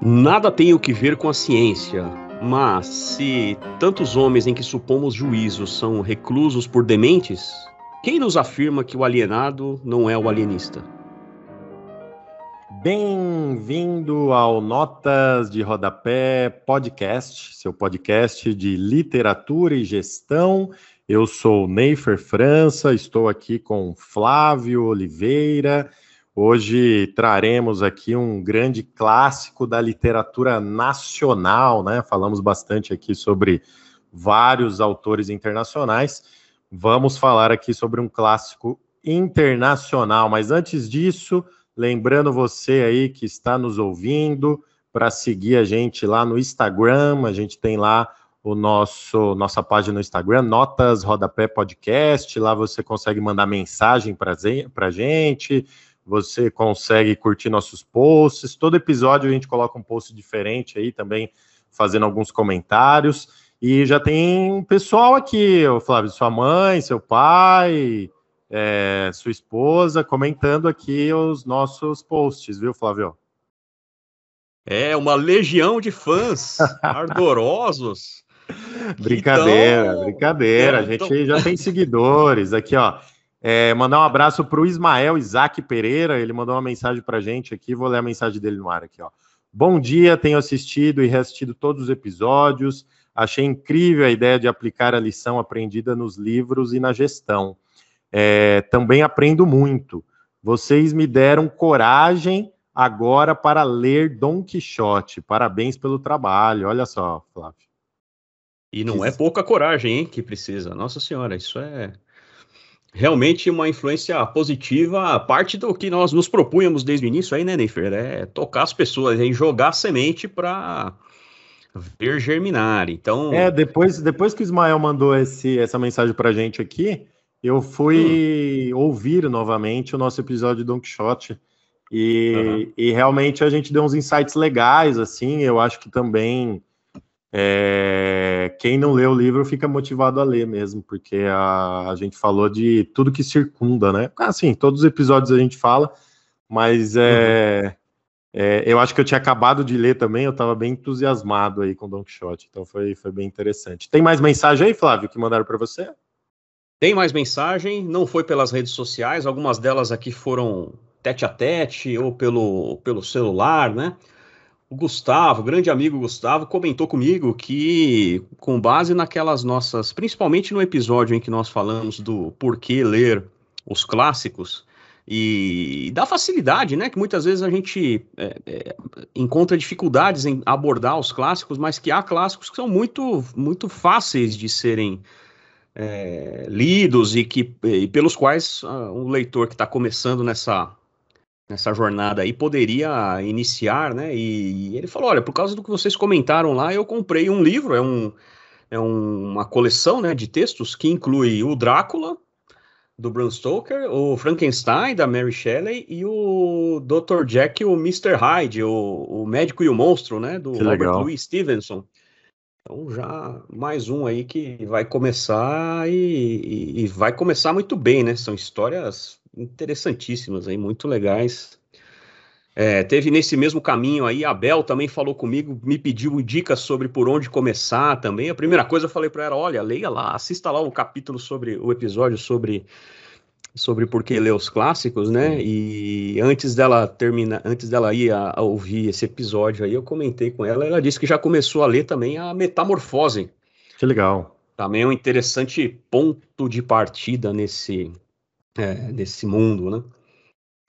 Nada tem o que ver com a ciência, mas se tantos homens em que supomos juízos são reclusos por dementes, quem nos afirma que o alienado não é o alienista? Bem-vindo ao Notas de Rodapé Podcast, seu podcast de literatura e gestão. Eu sou Neifer França, estou aqui com Flávio Oliveira Hoje traremos aqui um grande clássico da literatura nacional, né? Falamos bastante aqui sobre vários autores internacionais. Vamos falar aqui sobre um clássico internacional, mas antes disso, lembrando você aí que está nos ouvindo para seguir a gente lá no Instagram, a gente tem lá o nosso nossa página no Instagram, Notas Rodapé Podcast, lá você consegue mandar mensagem para gente, você consegue curtir nossos posts. Todo episódio a gente coloca um post diferente aí também, fazendo alguns comentários. E já tem pessoal aqui, Flávio, sua mãe, seu pai, é, sua esposa, comentando aqui os nossos posts, viu, Flávio? É, uma legião de fãs ardorosos. brincadeira, então... brincadeira. É, a gente então... já tem seguidores aqui, ó. É, mandar um abraço para o Ismael Isaac Pereira, ele mandou uma mensagem para a gente aqui, vou ler a mensagem dele no ar aqui. Ó. Bom dia, tenho assistido e reassistido todos os episódios, achei incrível a ideia de aplicar a lição aprendida nos livros e na gestão. É, também aprendo muito. Vocês me deram coragem agora para ler Dom Quixote. Parabéns pelo trabalho. Olha só, Flávio. E não é pouca coragem, hein, que precisa. Nossa Senhora, isso é realmente uma influência positiva, a parte do que nós nos propunhamos desde o início aí, né, Neifer? É tocar as pessoas, é jogar semente para ver germinar. Então. É, depois, depois que o Ismael mandou esse, essa mensagem para a gente aqui, eu fui hum. ouvir novamente o nosso episódio de Don Quixote. E, uhum. e realmente a gente deu uns insights legais, assim. Eu acho que também é, quem não lê o livro fica motivado a ler mesmo, porque a, a gente falou de tudo que circunda, né? Assim, todos os episódios a gente fala, mas é, uhum. é, eu acho que eu tinha acabado de ler também, eu estava bem entusiasmado aí com Don Quixote, então foi, foi bem interessante. Tem mais mensagem aí, Flávio, que mandaram para você? Tem mais mensagem, não foi pelas redes sociais, algumas delas aqui foram tete a tete ou pelo, pelo celular, né? O Gustavo, grande amigo Gustavo, comentou comigo que, com base naquelas nossas, principalmente no episódio em que nós falamos do porquê ler os clássicos, e da facilidade, né? Que muitas vezes a gente é, é, encontra dificuldades em abordar os clássicos, mas que há clássicos que são muito, muito fáceis de serem é, lidos e que e pelos quais uh, um leitor que está começando nessa nessa jornada aí poderia iniciar, né? E, e, ele falou: olha, por causa do que vocês comentaram lá, eu comprei um livro, é, um, é um, uma coleção né, de textos que inclui o Drácula, do Bram Stoker, o Frankenstein, da Mary Shelley, e o Dr. Jack, o Mr. Hyde, o, o médico e o monstro, né? Do que Robert legal. Louis Stevenson. Então já mais um aí que vai começar e, e, e vai começar muito bem, né? São histórias interessantíssimas aí, muito legais. É, teve nesse mesmo caminho aí, a Bel também falou comigo, me pediu dicas sobre por onde começar também. A primeira coisa eu falei para ela, olha, leia lá, assista lá o capítulo sobre o episódio sobre sobre por que ler os clássicos, né? E antes dela terminar, antes dela ir a, a, ouvir esse episódio aí, eu comentei com ela, ela disse que já começou a ler também a Metamorfose. Que legal. Também é um interessante ponto de partida nesse é, desse mundo, né?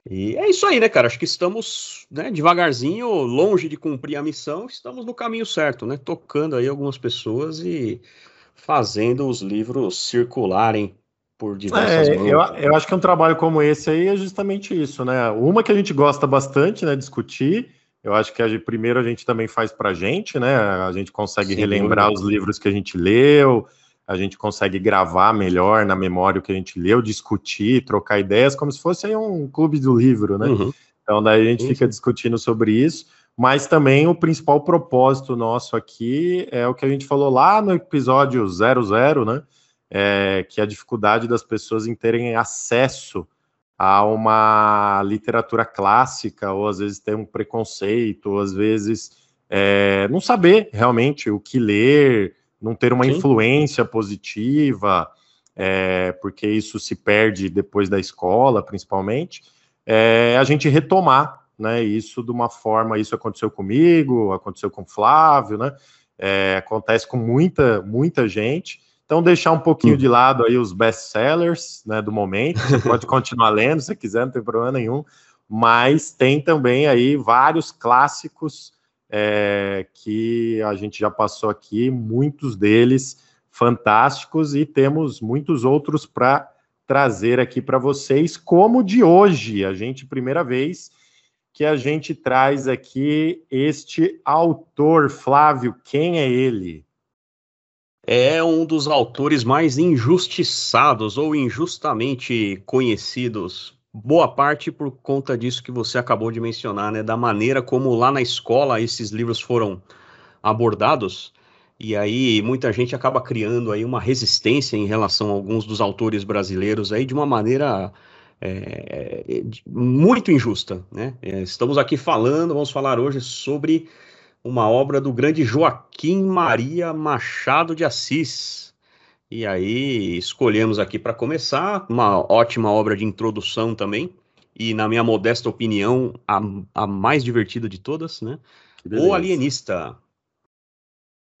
E é isso aí, né, cara? Acho que estamos, né, devagarzinho, longe de cumprir a missão, estamos no caminho certo, né? Tocando aí algumas pessoas e fazendo os livros circularem por diversas é, eu, eu, acho que um trabalho como esse aí é justamente isso, né? Uma que a gente gosta bastante, né, discutir. Eu acho que a, primeiro a gente também faz pra gente, né? A gente consegue Sim, relembrar os livros que a gente leu, a gente consegue gravar melhor na memória o que a gente leu, discutir, trocar ideias, como se fosse um clube do livro, né? Uhum. Então, daí a gente fica discutindo sobre isso, mas também o principal propósito nosso aqui é o que a gente falou lá no episódio 00, né? É, que é a dificuldade das pessoas em terem acesso a uma literatura clássica, ou às vezes tem um preconceito, ou às vezes é, não saber realmente o que ler, não ter uma Sim. influência positiva, é, porque isso se perde depois da escola, principalmente, é, a gente retomar né, isso de uma forma, isso aconteceu comigo, aconteceu com o Flávio, né, é, acontece com muita, muita gente, então, deixar um pouquinho de lado aí os best-sellers né, do momento. Você pode continuar lendo se quiser, não tem problema nenhum. Mas tem também aí vários clássicos é, que a gente já passou aqui, muitos deles fantásticos, e temos muitos outros para trazer aqui para vocês, como de hoje. A gente, primeira vez que a gente traz aqui este autor, Flávio, quem é ele? É um dos autores mais injustiçados ou injustamente conhecidos. Boa parte por conta disso que você acabou de mencionar, né? Da maneira como lá na escola esses livros foram abordados. E aí muita gente acaba criando aí uma resistência em relação a alguns dos autores brasileiros aí de uma maneira é, muito injusta, né? É, estamos aqui falando, vamos falar hoje sobre uma obra do grande Joaquim Maria Machado de Assis. E aí escolhemos aqui para começar uma ótima obra de introdução também, e na minha modesta opinião, a, a mais divertida de todas, né? O Alienista.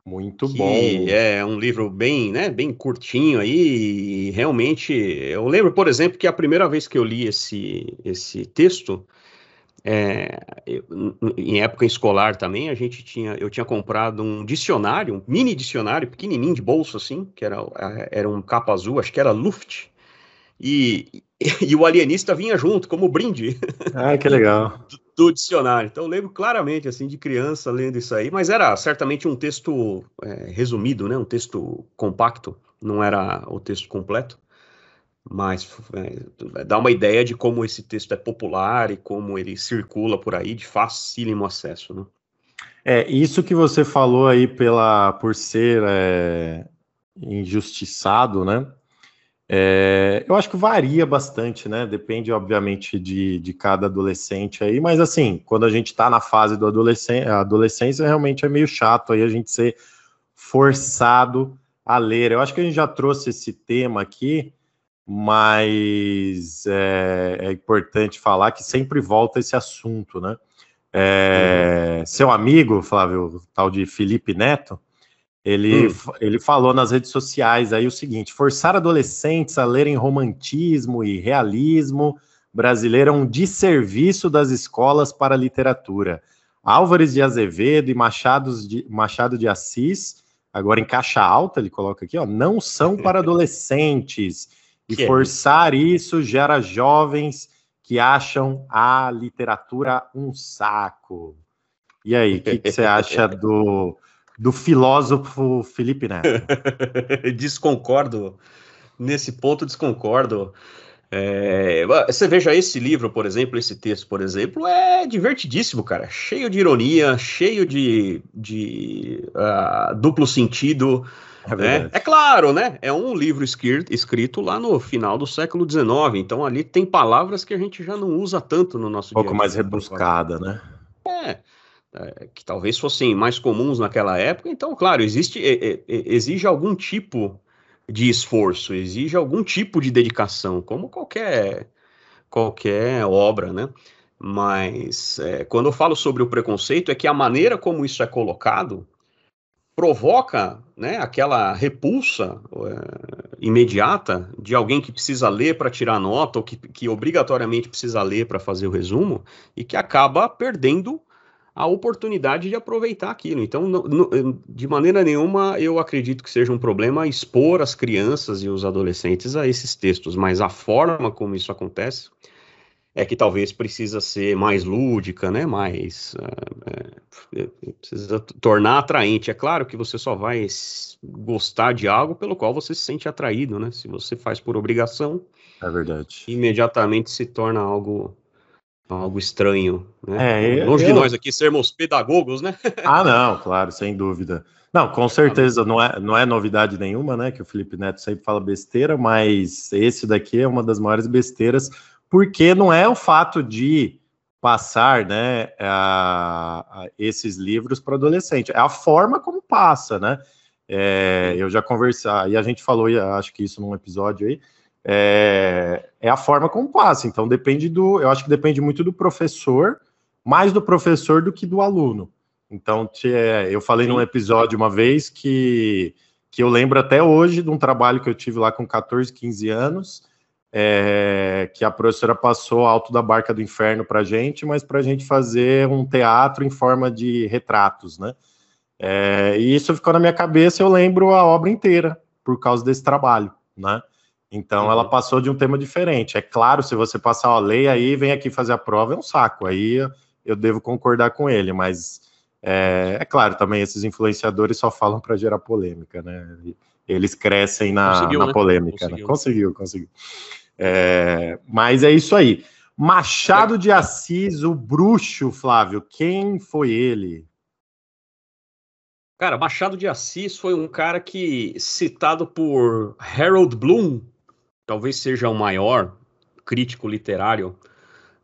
Muito bom. É um livro bem, né, bem curtinho aí, e realmente, eu lembro, por exemplo, que a primeira vez que eu li esse, esse texto, é, eu, em época escolar também, a gente tinha, eu tinha comprado um dicionário, um mini dicionário, pequenininho de bolso assim, que era, era um capa azul, acho que era Luft, e, e o alienista vinha junto, como brinde. Ah, que legal. Do, do, dicionário. Então eu lembro claramente, assim, de criança lendo isso aí, mas era certamente um texto é, resumido, né, um texto compacto, não era o texto completo mas é, dá uma ideia de como esse texto é popular e como ele circula por aí de facílimo acesso, né? É, isso que você falou aí pela, por ser é, injustiçado, né? É, eu acho que varia bastante, né? Depende, obviamente, de, de cada adolescente aí, mas assim, quando a gente está na fase do adolescência, adolescência, realmente é meio chato aí a gente ser forçado a ler. Eu acho que a gente já trouxe esse tema aqui, mas é, é, importante falar que sempre volta esse assunto, né? É, uhum. Seu amigo, Flávio, tal de Felipe Neto, ele, hum. ele falou nas redes sociais aí o seguinte: forçar adolescentes a lerem romantismo e realismo brasileiro é um desserviço das escolas para a literatura. Álvares de Azevedo e Machado de, Machado de Assis, agora em caixa alta, ele coloca aqui, ó, não são para adolescentes e que forçar é isso? isso gera jovens que acham a literatura um saco. E aí, o que, que, você acha do, do filósofo Felipe Neto? desconcordo. Nesse ponto, desconcordo. É, você veja esse livro, por exemplo, esse texto, por exemplo, é divertidíssimo, cara. Cheio de ironia, cheio de, de uh, duplo sentido. É, né? é, claro, né? É um livro escrito, lá no final do século XIX, então ali tem palavras que a gente já não usa tanto no nosso dia. Um pouco mais rebuscada, né? É, é, que talvez fossem mais comuns naquela época. Então, claro, existe, é, exige algum tipo de esforço, exige algum tipo de dedicação, como qualquer qualquer obra, né? Mas é, quando eu falo sobre o preconceito, é que a maneira como isso é colocado provoca né, aquela repulsa é, imediata de alguém que precisa ler para tirar nota, ou que, que obrigatoriamente precisa ler para fazer o resumo, e que acaba perdendo a oportunidade de aproveitar aquilo. Então, no, de maneira nenhuma, eu acredito que seja um problema expor as crianças e os adolescentes a esses textos, mas a forma como isso acontece é que talvez precisa ser mais lúdica, né? Mais é, precisa tornar atraente. É claro que você só vai gostar de algo pelo qual você se sente atraído, né? Se você faz por obrigação, é verdade. Imediatamente se torna algo algo estranho, né? É, Longe eu... de nós aqui sermos pedagogos, né? ah, não, claro, sem dúvida. Não, com certeza não é, não é novidade nenhuma, né? Que o Felipe Neto sempre fala besteira, mas esse daqui é uma das maiores besteiras porque não é o fato de passar né, a, a esses livros para adolescente, é a forma como passa, né? É, eu já conversei, e a gente falou, acho que isso num episódio aí, é, é, a forma como passa. Então depende do, eu acho que depende muito do professor, mais do professor do que do aluno. Então eu falei Sim. num episódio uma vez que, que eu lembro até hoje de um trabalho que eu tive lá com 14, 15 anos, é, que a professora passou Alto da Barca do Inferno para gente, mas para a gente fazer um teatro em forma de retratos, né? É, e isso ficou na minha cabeça, eu lembro a obra inteira por causa desse trabalho, né? Então uhum. ela passou de um tema diferente. É claro, se você passar a lei aí, vem aqui fazer a prova, é um saco. Aí eu devo concordar com ele, mas é, é claro, também esses influenciadores só falam para gerar polêmica, né? Eles crescem na, na né? polêmica. Conseguiu, né? conseguiu. conseguiu. É, mas é isso aí. Machado de Assis, o bruxo, Flávio, quem foi ele? Cara, Machado de Assis foi um cara que, citado por Harold Bloom, talvez seja o maior crítico literário,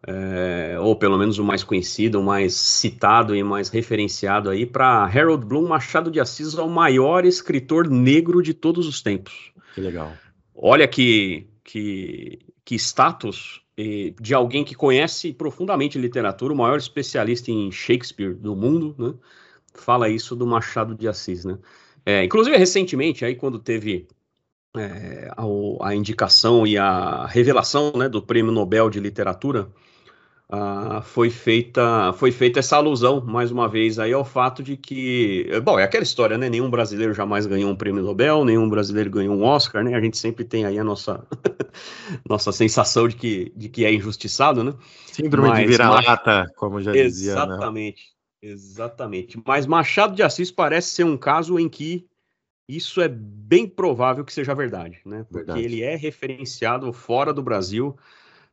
é, ou pelo menos o mais conhecido, o mais citado e mais referenciado aí, para Harold Bloom, Machado de Assis é o maior escritor negro de todos os tempos. Que legal. Olha que que, que status de alguém que conhece profundamente literatura, o maior especialista em Shakespeare do mundo, né? Fala isso do Machado de Assis, né? É, inclusive, recentemente, aí quando teve é, a, a, indicação e a revelação né, do Prêmio Nobel de Literatura, ah, foi feita foi feita essa alusão mais uma vez aí ao fato de que bom é aquela história né nenhum brasileiro jamais ganhou um prêmio Nobel nenhum brasileiro ganhou um Oscar né a gente sempre tem aí a nossa nossa sensação de que de que é injustiçado né síndrome mas, de vira-lata mas... como já dizia né? exatamente né? exatamente mas Machado de Assis parece ser um caso em que isso é bem provável que seja verdade né porque verdade. ele é referenciado fora do Brasil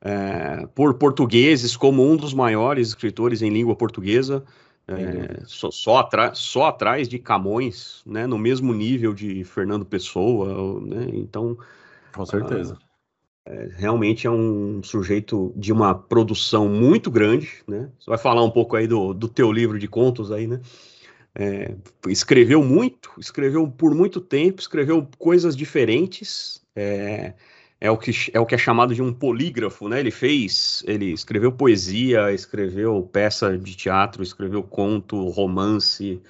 é, por portugueses como um dos maiores escritores em língua portuguesa, é, só, só, só, atrás de Camões, né, no mesmo nível de Fernando Pessoa, né, então... Com certeza. Ah, é, realmente é um sujeito de uma produção muito grande, né, você vai falar um pouco aí do, do teu livro de contos aí, né, é, escreveu muito, escreveu por muito tempo, escreveu coisas diferentes, é, é o que é o que é chamado de um polígrafo, né? Ele fez, ele escreveu poesia, escreveu peça de teatro, escreveu conto, romance,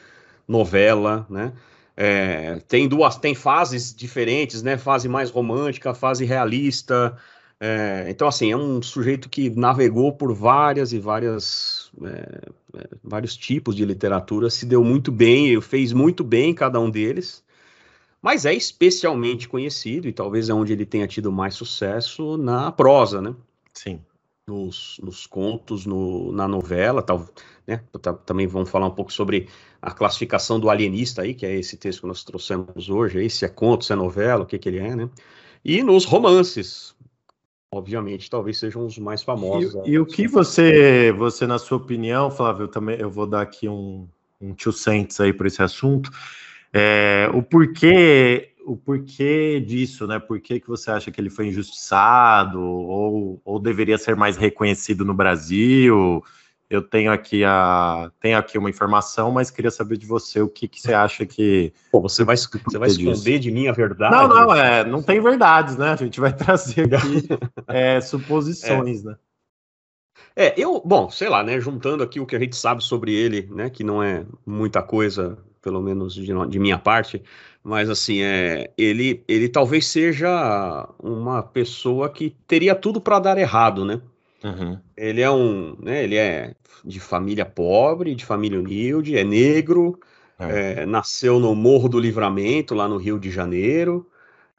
novela, né? É, tem duas, tem fases diferentes, né? Fase mais romântica, fase realista. É, então, assim, é um sujeito que navegou por várias e várias, é, é vários tipos de literatura, se deu muito bem, fez muito bem cada um deles mas é especialmente conhecido, e talvez é onde ele tenha tido mais sucesso, na prosa, né? Sim. Nos, nos contos, no, na novela, tal, né? Também vamos falar um pouco sobre a classificação do alienista aí, que é esse texto que nós trouxemos hoje, aí, se é conto, se é novela, o que, que ele é, né? E nos romances, obviamente, talvez sejam os mais famosos. E, e o que você, você, na sua opinião, Flávio, também eu vou dar aqui um, um two cents aí para esse assunto. É, o porquê o porquê disso, né? Por que, que você acha que ele foi injustiçado ou, ou deveria ser mais reconhecido no Brasil? Eu tenho aqui a tenho aqui uma informação, mas queria saber de você o que, que você acha que. Pô, você vai, você vai esconder de mim a verdade? Não, não, é, não tem verdades, né? A gente vai trazer aqui é, suposições, é. né? É, eu, bom, sei lá, né? Juntando aqui o que a gente sabe sobre ele, né? Que não é muita coisa pelo menos de, de, minha parte, mas assim, é, ele, ele talvez seja uma pessoa que teria tudo para dar errado, né? Uhum. Ele é um, né, ele é de família pobre, de família humilde, é negro, é. É, nasceu no Morro do Livramento, lá no Rio de Janeiro,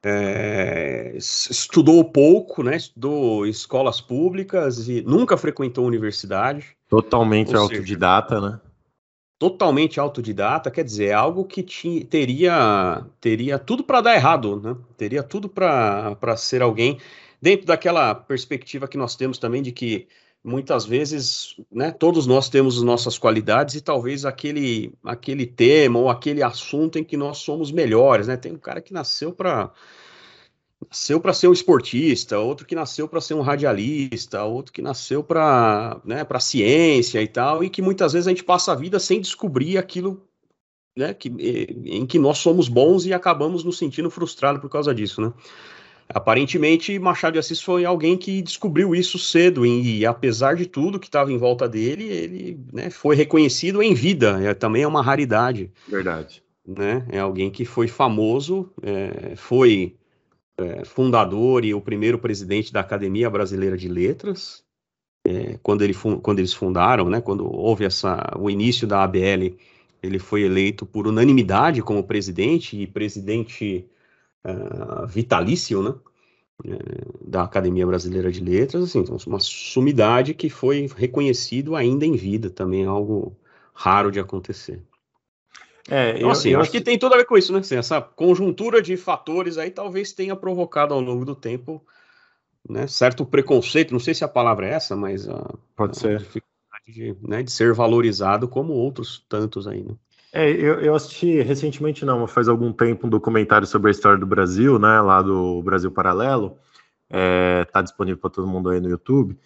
é, estudou pouco, né? Estudou escolas públicas e nunca frequentou universidade. Totalmente autodidata, seja, né? Totalmente autodidata, quer dizer, é algo que tinha, teria, teria tudo para dar errado, né? Teria tudo para ser alguém dentro daquela perspectiva que nós temos também de que muitas vezes, né, todos nós temos as nossas qualidades e talvez aquele aquele tema ou aquele assunto em que nós somos melhores, né? Tem um cara que nasceu para nasceu para ser um esportista, outro que nasceu para ser um radialista, outro que nasceu para né, para ciência e tal, e que muitas vezes a gente passa a vida sem descobrir aquilo né, que, em que nós somos bons e acabamos nos sentindo frustrados por causa disso, né? Aparentemente, Machado de Assis foi alguém que descobriu isso cedo e, apesar de tudo que estava em volta dele, ele né, foi reconhecido em vida. É, também é uma raridade. Verdade. Né? É alguém que foi famoso, é, foi é, fundador e o primeiro presidente da Academia Brasileira de Letras. É, quando, ele, quando eles fundaram, né, quando houve essa, o início da ABL, ele foi eleito por unanimidade como presidente e presidente uh, vitalício, né? Eh, da Academia Brasileira de Letras, assim, então, uma sumidade que foi reconhecido ainda em vida, também é algo raro de acontecer. É, então, eu, assim, eu acho que tem tudo a ver com isso, né? Assim, essa conjuntura de fatores aí talvez tenha provocado ao longo do tempo né, certo preconceito, não sei se a palavra é essa, mas a, Pode ser. dificuldade de, né, de ser valorizado como outros tantos aí, né? É, eu, eu, assisti recentemente, não, faz algum tempo, um documentário sobre a história do Brasil, né, lá do Brasil Paralelo, é, tá disponível para todo mundo aí no YouTube,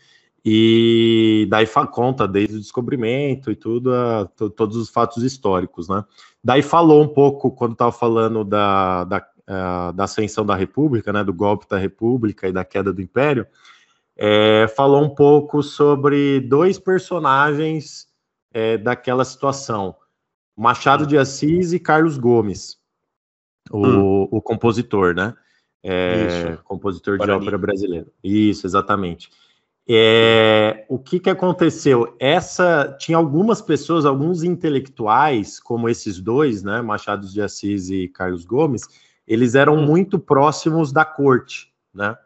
e daí conta desde o descobrimento e tudo, a, todos os fatos históricos, né. Daí falou um pouco, quando estava falando da, da, a, da ascensão da República, né, do golpe da República e da queda do Império, é, falou um pouco sobre dois personagens é, daquela situação, Machado de Assis e Carlos Gomes, o, hum. o compositor, né? É, compositor de ópera brasileiro. Isso, exatamente. É, o que, que aconteceu? Essa tinha algumas pessoas, alguns intelectuais, como esses dois, né, Machado de Assis e Carlos Gomes, eles eram hum. muito próximos da corte, né?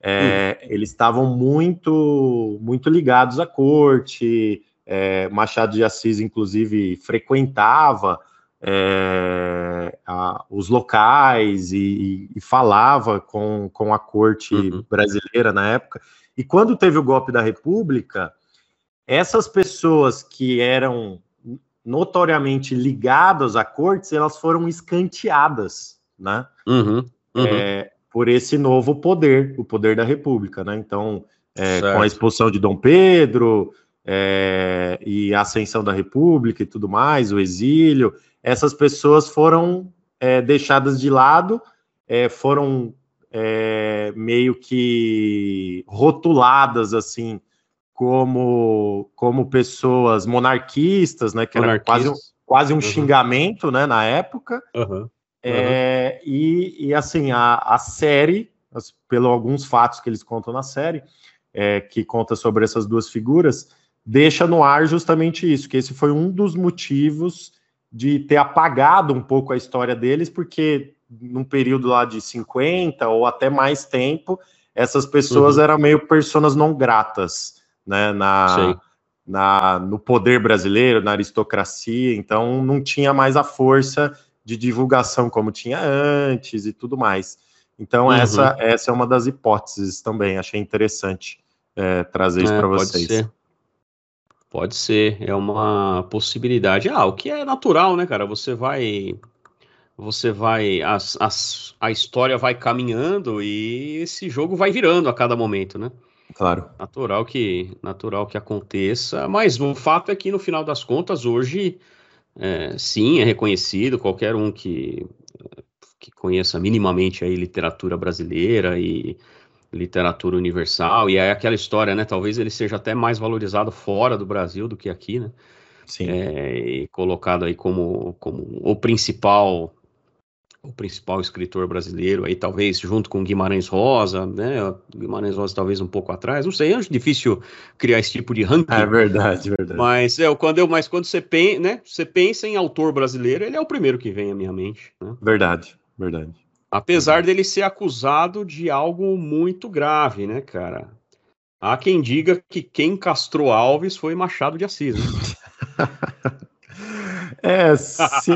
É, hum. Eles estavam muito, muito ligados à corte. É, Machado de Assis, inclusive, frequentava é, a, os locais e, e, falava com, com a corte uhum. brasileira na época. E quando teve o golpe da República, essas pessoas que eram notoriamente ligadas à corte, elas foram escanteadas, né? Uhum. Uhum. É, por esse novo poder, o poder da República, né? Então, é, com a expulsão de Dom Pedro, é, e a ascensão da República e tudo mais, o exílio, essas pessoas foram é, deixadas de lado, é, foram é, meio que rotuladas assim como como pessoas monarquistas, né? Que era quase, quase um uhum. xingamento, né? Na época. Uhum. Uhum. E, e, assim a, a série, pelo alguns fatos que eles contam na série, é, que conta sobre essas duas figuras, deixa no ar justamente isso, que esse foi um dos motivos de ter apagado um pouco a história deles, porque num período lá de 50 ou até mais tempo, essas pessoas uhum. eram meio personas não gratas, né, na, na, no poder brasileiro, na aristocracia, então não tinha mais a força de divulgação como tinha antes e tudo mais. Então uhum. essa, essa é uma das hipóteses também, achei interessante é, trazer isso é, para vocês. Ser. Pode ser, é uma possibilidade. Ah, o que é natural, né, cara? Você vai. Você vai. As, as, a história vai caminhando e esse jogo vai virando a cada momento, né? Claro. Natural que, natural que aconteça, mas o fato é que no final das contas, hoje, é, sim, é reconhecido, qualquer um que, que conheça minimamente aí literatura brasileira e literatura universal, e é aquela história, né? Talvez ele seja até mais valorizado fora do Brasil do que aqui, né? Sim. É, e colocado aí como, como o principal o principal escritor brasileiro aí, talvez junto com Guimarães Rosa, né? Guimarães Rosa talvez um pouco atrás, não sei, é difícil criar esse tipo de ranking. É verdade, verdade. Mas é quando eu, mas quando você pensa, né? Você pensa em autor brasileiro, ele é o primeiro que vem à minha mente. Né? Verdade, verdade. Apesar dele ser acusado de algo muito grave, né, cara? Há quem diga que quem castrou Alves foi Machado de Assis. Né? É, se,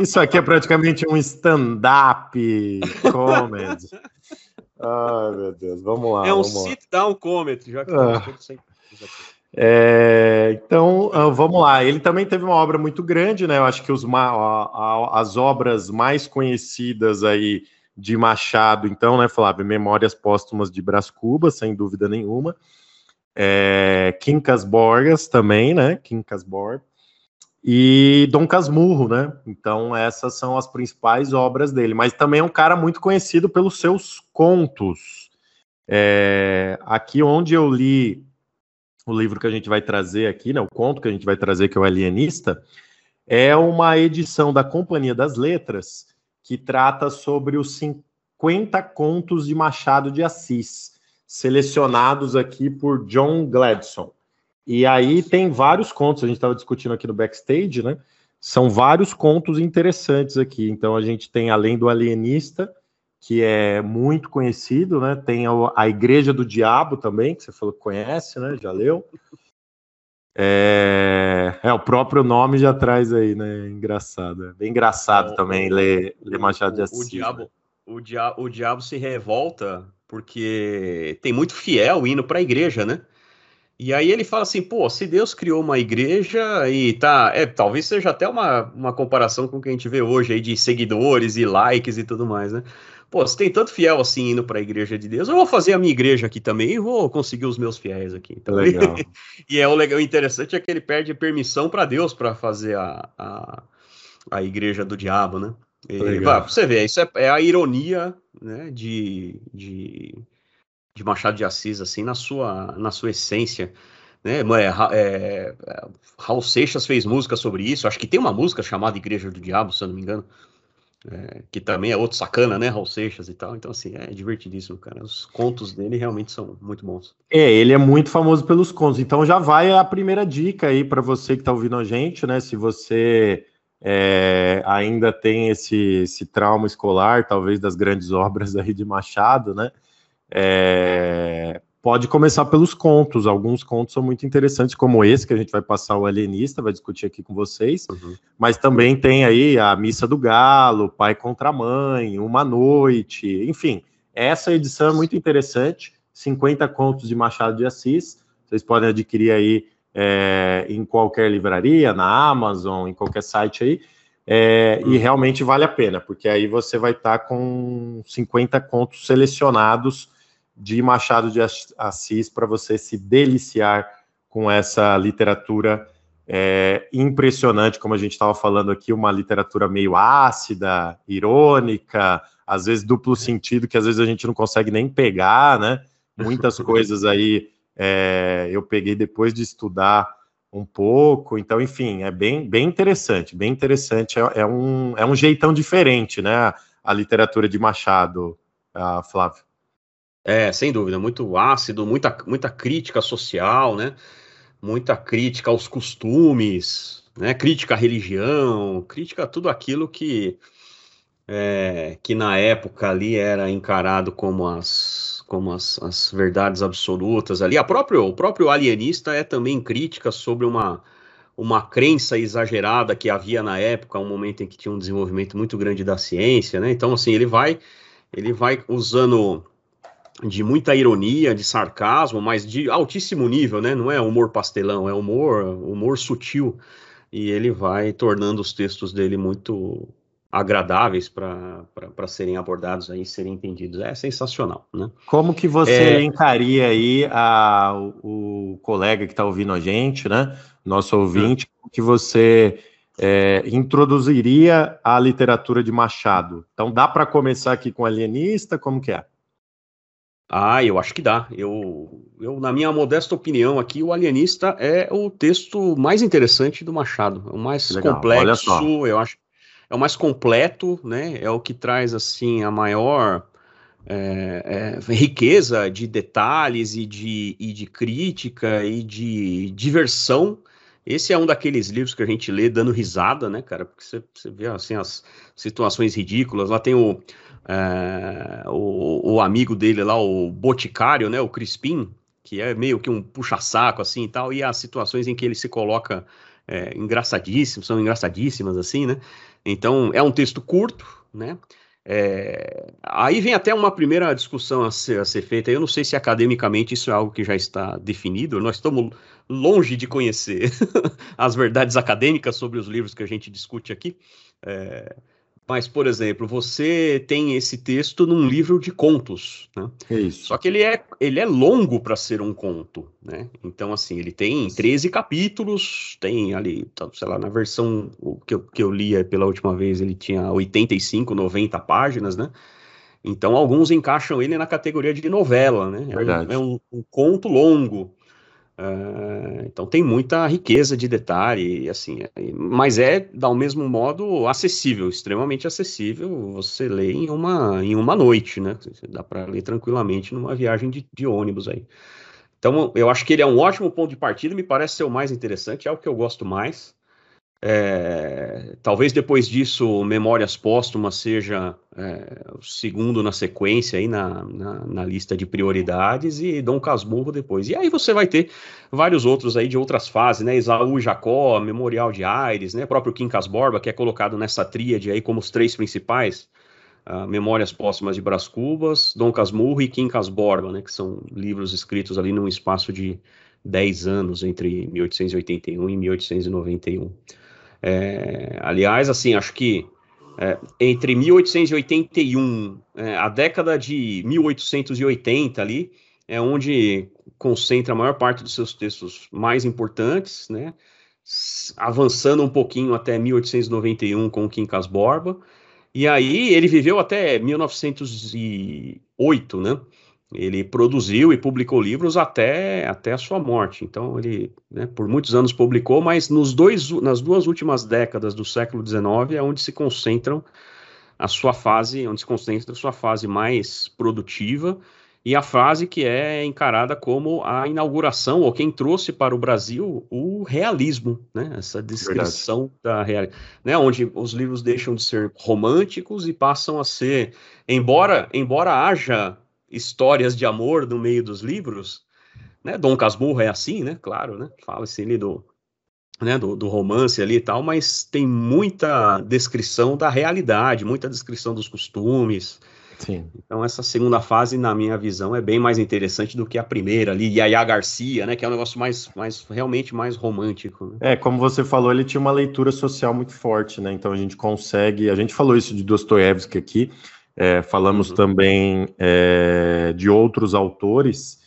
isso aqui é praticamente um stand-up comedy. Ai, meu Deus, vamos lá. É um sit-down comedy, já que ah. É, então, ah, vamos lá. Ele também teve uma obra muito grande, né? Eu acho que os, as obras mais conhecidas aí de Machado, então, né, Flávio? Memórias Póstumas de Brás Cubas, sem dúvida nenhuma. É, Quincas Borgas também, né? Quincas Borg. E Dom Casmurro, né? Então, essas são as principais obras dele. Mas também é um cara muito conhecido pelos seus contos. É, aqui onde eu li o livro que a gente vai trazer aqui, né? O conto que a gente vai trazer, que é o Alienista, é uma edição da Companhia das Letras que trata sobre os 50 contos de Machado de Assis, selecionados aqui por John Gladson. E aí tem vários contos, a gente estava discutindo aqui no backstage, né? São vários contos interessantes aqui. Então a gente tem, além do Alienista, que é muito conhecido, né? Tem a Igreja do Diabo também, que você falou que conhece, né? Já leu. É, é, o próprio nome já traz aí, né? Engraçado. É bem engraçado também ler, ler Machado de Assis. O diabo, né? o, dia, o diabo se revolta porque tem muito fiel indo para a igreja, né? E aí ele fala assim, pô, se Deus criou uma igreja e tá, é, talvez seja até uma, uma comparação com o que a gente vê hoje aí de seguidores e likes e tudo mais, né? pô, se tem tanto fiel assim indo para a igreja de Deus, eu vou fazer a minha igreja aqui também e vou conseguir os meus fiéis aqui. Então, legal. e é o legal, o interessante é que ele perde permissão para Deus para fazer a, a, a, igreja do diabo, né? E, bah, você vê, isso é, é, a ironia, né, de, de, de Machado de Assis, assim, na sua, na sua essência. Né, é, é, Raul Seixas fez música sobre isso. Acho que tem uma música chamada Igreja do Diabo, se eu não me engano. É, que também é outro sacana, né? Raul Seixas e tal. Então, assim, é divertidíssimo, cara. Os contos dele realmente são muito bons. É, ele é muito famoso pelos contos. Então, já vai a primeira dica aí para você que está ouvindo a gente, né? Se você é, ainda tem esse, esse trauma escolar, talvez das grandes obras aí de Machado, né? É, pode começar pelos contos. Alguns contos são muito interessantes, como esse que a gente vai passar o alienista, vai discutir aqui com vocês. Uhum. Mas também tem aí a Missa do Galo, Pai contra Mãe, Uma Noite, enfim. Essa edição é muito interessante. 50 contos de Machado de Assis. Vocês podem adquirir aí é, em qualquer livraria, na Amazon, em qualquer site aí. É, uhum. E realmente vale a pena, porque aí você vai estar tá com 50 contos selecionados de Machado de Assis para você se deliciar com essa literatura é, impressionante, como a gente estava falando aqui, uma literatura meio ácida, irônica, às vezes duplo sentido, que às vezes a gente não consegue nem pegar, né? Muitas coisas aí é, eu peguei depois de estudar um pouco, então, enfim, é bem, bem interessante, bem interessante, é, é um, é um jeitão diferente, né? A literatura de Machado, uh, Flávio. É, sem dúvida, muito ácido, muita, muita crítica social, né? Muita crítica aos costumes, né? Crítica à religião, crítica a tudo aquilo que, é, que na época ali era encarado como as, como as, as verdades absolutas ali. A próprio, o próprio alienista é também crítica sobre uma, uma crença exagerada que havia na época, um momento em que tinha um desenvolvimento muito grande da ciência, né? Então, assim, ele vai, ele vai usando de muita ironia, de sarcasmo, mas de altíssimo nível, né? Não é humor pastelão, é humor, humor sutil. E ele vai tornando os textos dele muito agradáveis para serem abordados aí, serem entendidos. É sensacional, né? Como que você é... encaria aí a, o, o colega que está ouvindo a gente, né? Nosso ouvinte, é. que você é, introduziria a literatura de Machado? Então dá para começar aqui com alienista, como que é? Ah, eu acho que dá. Eu, eu, na minha modesta opinião aqui, o Alienista é o texto mais interessante do Machado. É o mais Legal, complexo, eu acho. É o mais completo, né? É o que traz assim a maior é, é, riqueza de detalhes e de, e de crítica e de diversão. Esse é um daqueles livros que a gente lê dando risada, né, cara? Porque você, você vê assim as situações ridículas. Lá tem o é, o, o, amigo dele lá, o Boticário, né, o Crispim, que é meio que um puxa-saco assim e tal, e as situações em que ele se coloca é, engraçadíssimos, são engraçadíssimas assim, né? Então é um texto curto, né? É, aí vem até uma primeira discussão a ser, a ser, feita. Eu não sei se academicamente isso é algo que já está definido. Nós estamos longe de conhecer as verdades acadêmicas sobre os livros que a gente discute aqui. É, Mas, por exemplo, você tem esse texto num livro de contos, né? É isso. Só que ele é, ele é longo para ser um conto, né? Então, assim, ele tem 13 capítulos, tem ali, tá, sei lá, na versão que eu, que eu li pela última vez, ele tinha 85, 90 páginas, né? Então, alguns encaixam ele na categoria de novela, né? É, um, é um, um conto longo. Uh, então tem muita riqueza de detalhe, assim, mas é, ao mesmo modo, acessível, extremamente acessível. Você lê em uma, em uma noite, né? Dá para ler tranquilamente numa viagem de, de, ônibus aí. Então, eu acho que ele é um ótimo ponto de partida, me parece ser o mais interessante, é o que eu gosto mais. É, talvez depois disso, Memórias Póstumas seja é, o segundo na sequência aí na, na, na, lista de prioridades e Dom Casmurro depois. E aí você vai ter vários outros aí de outras fases, né? Isaú Jacó, Memorial de Aires, né? Próprio Quincas Borba, que é colocado nessa tríade aí como os três principais. Uh, Memórias Póstumas de Brás Cubas, Dom Casmurro e Quincas Borba, né? Que são livros escritos ali num espaço de 10 anos, entre 1881 e 1891. É, aliás, assim, acho que é, entre 1881, é, a década de 1880 ali, é onde concentra a maior parte dos seus textos mais importantes, né? Avançando um pouquinho até 1891 com o Quincas Borba. E aí ele viveu até 1908, né? Ele produziu e publicou livros até, até a sua morte. Então, ele, né, por muitos anos publicou, mas nos dois, nas duas últimas décadas do século XIX é onde se concentram a sua fase, onde se concentra a sua fase mais produtiva e a fase que é encarada como a inauguração, ou quem trouxe para o Brasil o realismo, né? essa descrição Verdade. da realidade, né? onde os livros deixam de ser românticos e passam a ser, embora, embora haja histórias de amor no meio dos livros, né? Dom Casmurro é assim, né? Claro, né? Fala-se ali do, né, do, do, romance ali e tal, mas tem muita descrição da realidade, muita descrição dos costumes. Sim. Então essa segunda fase, na minha visão, é bem mais interessante do que a primeira ali, Yaya Garcia, né, que é um negócio mais, mais realmente mais romântico. Né? É, como você falou, ele tinha uma leitura social muito forte, né, então a gente consegue, a gente falou isso de Dostoiévski aqui, é, falamos uhum. também é, de outros autores,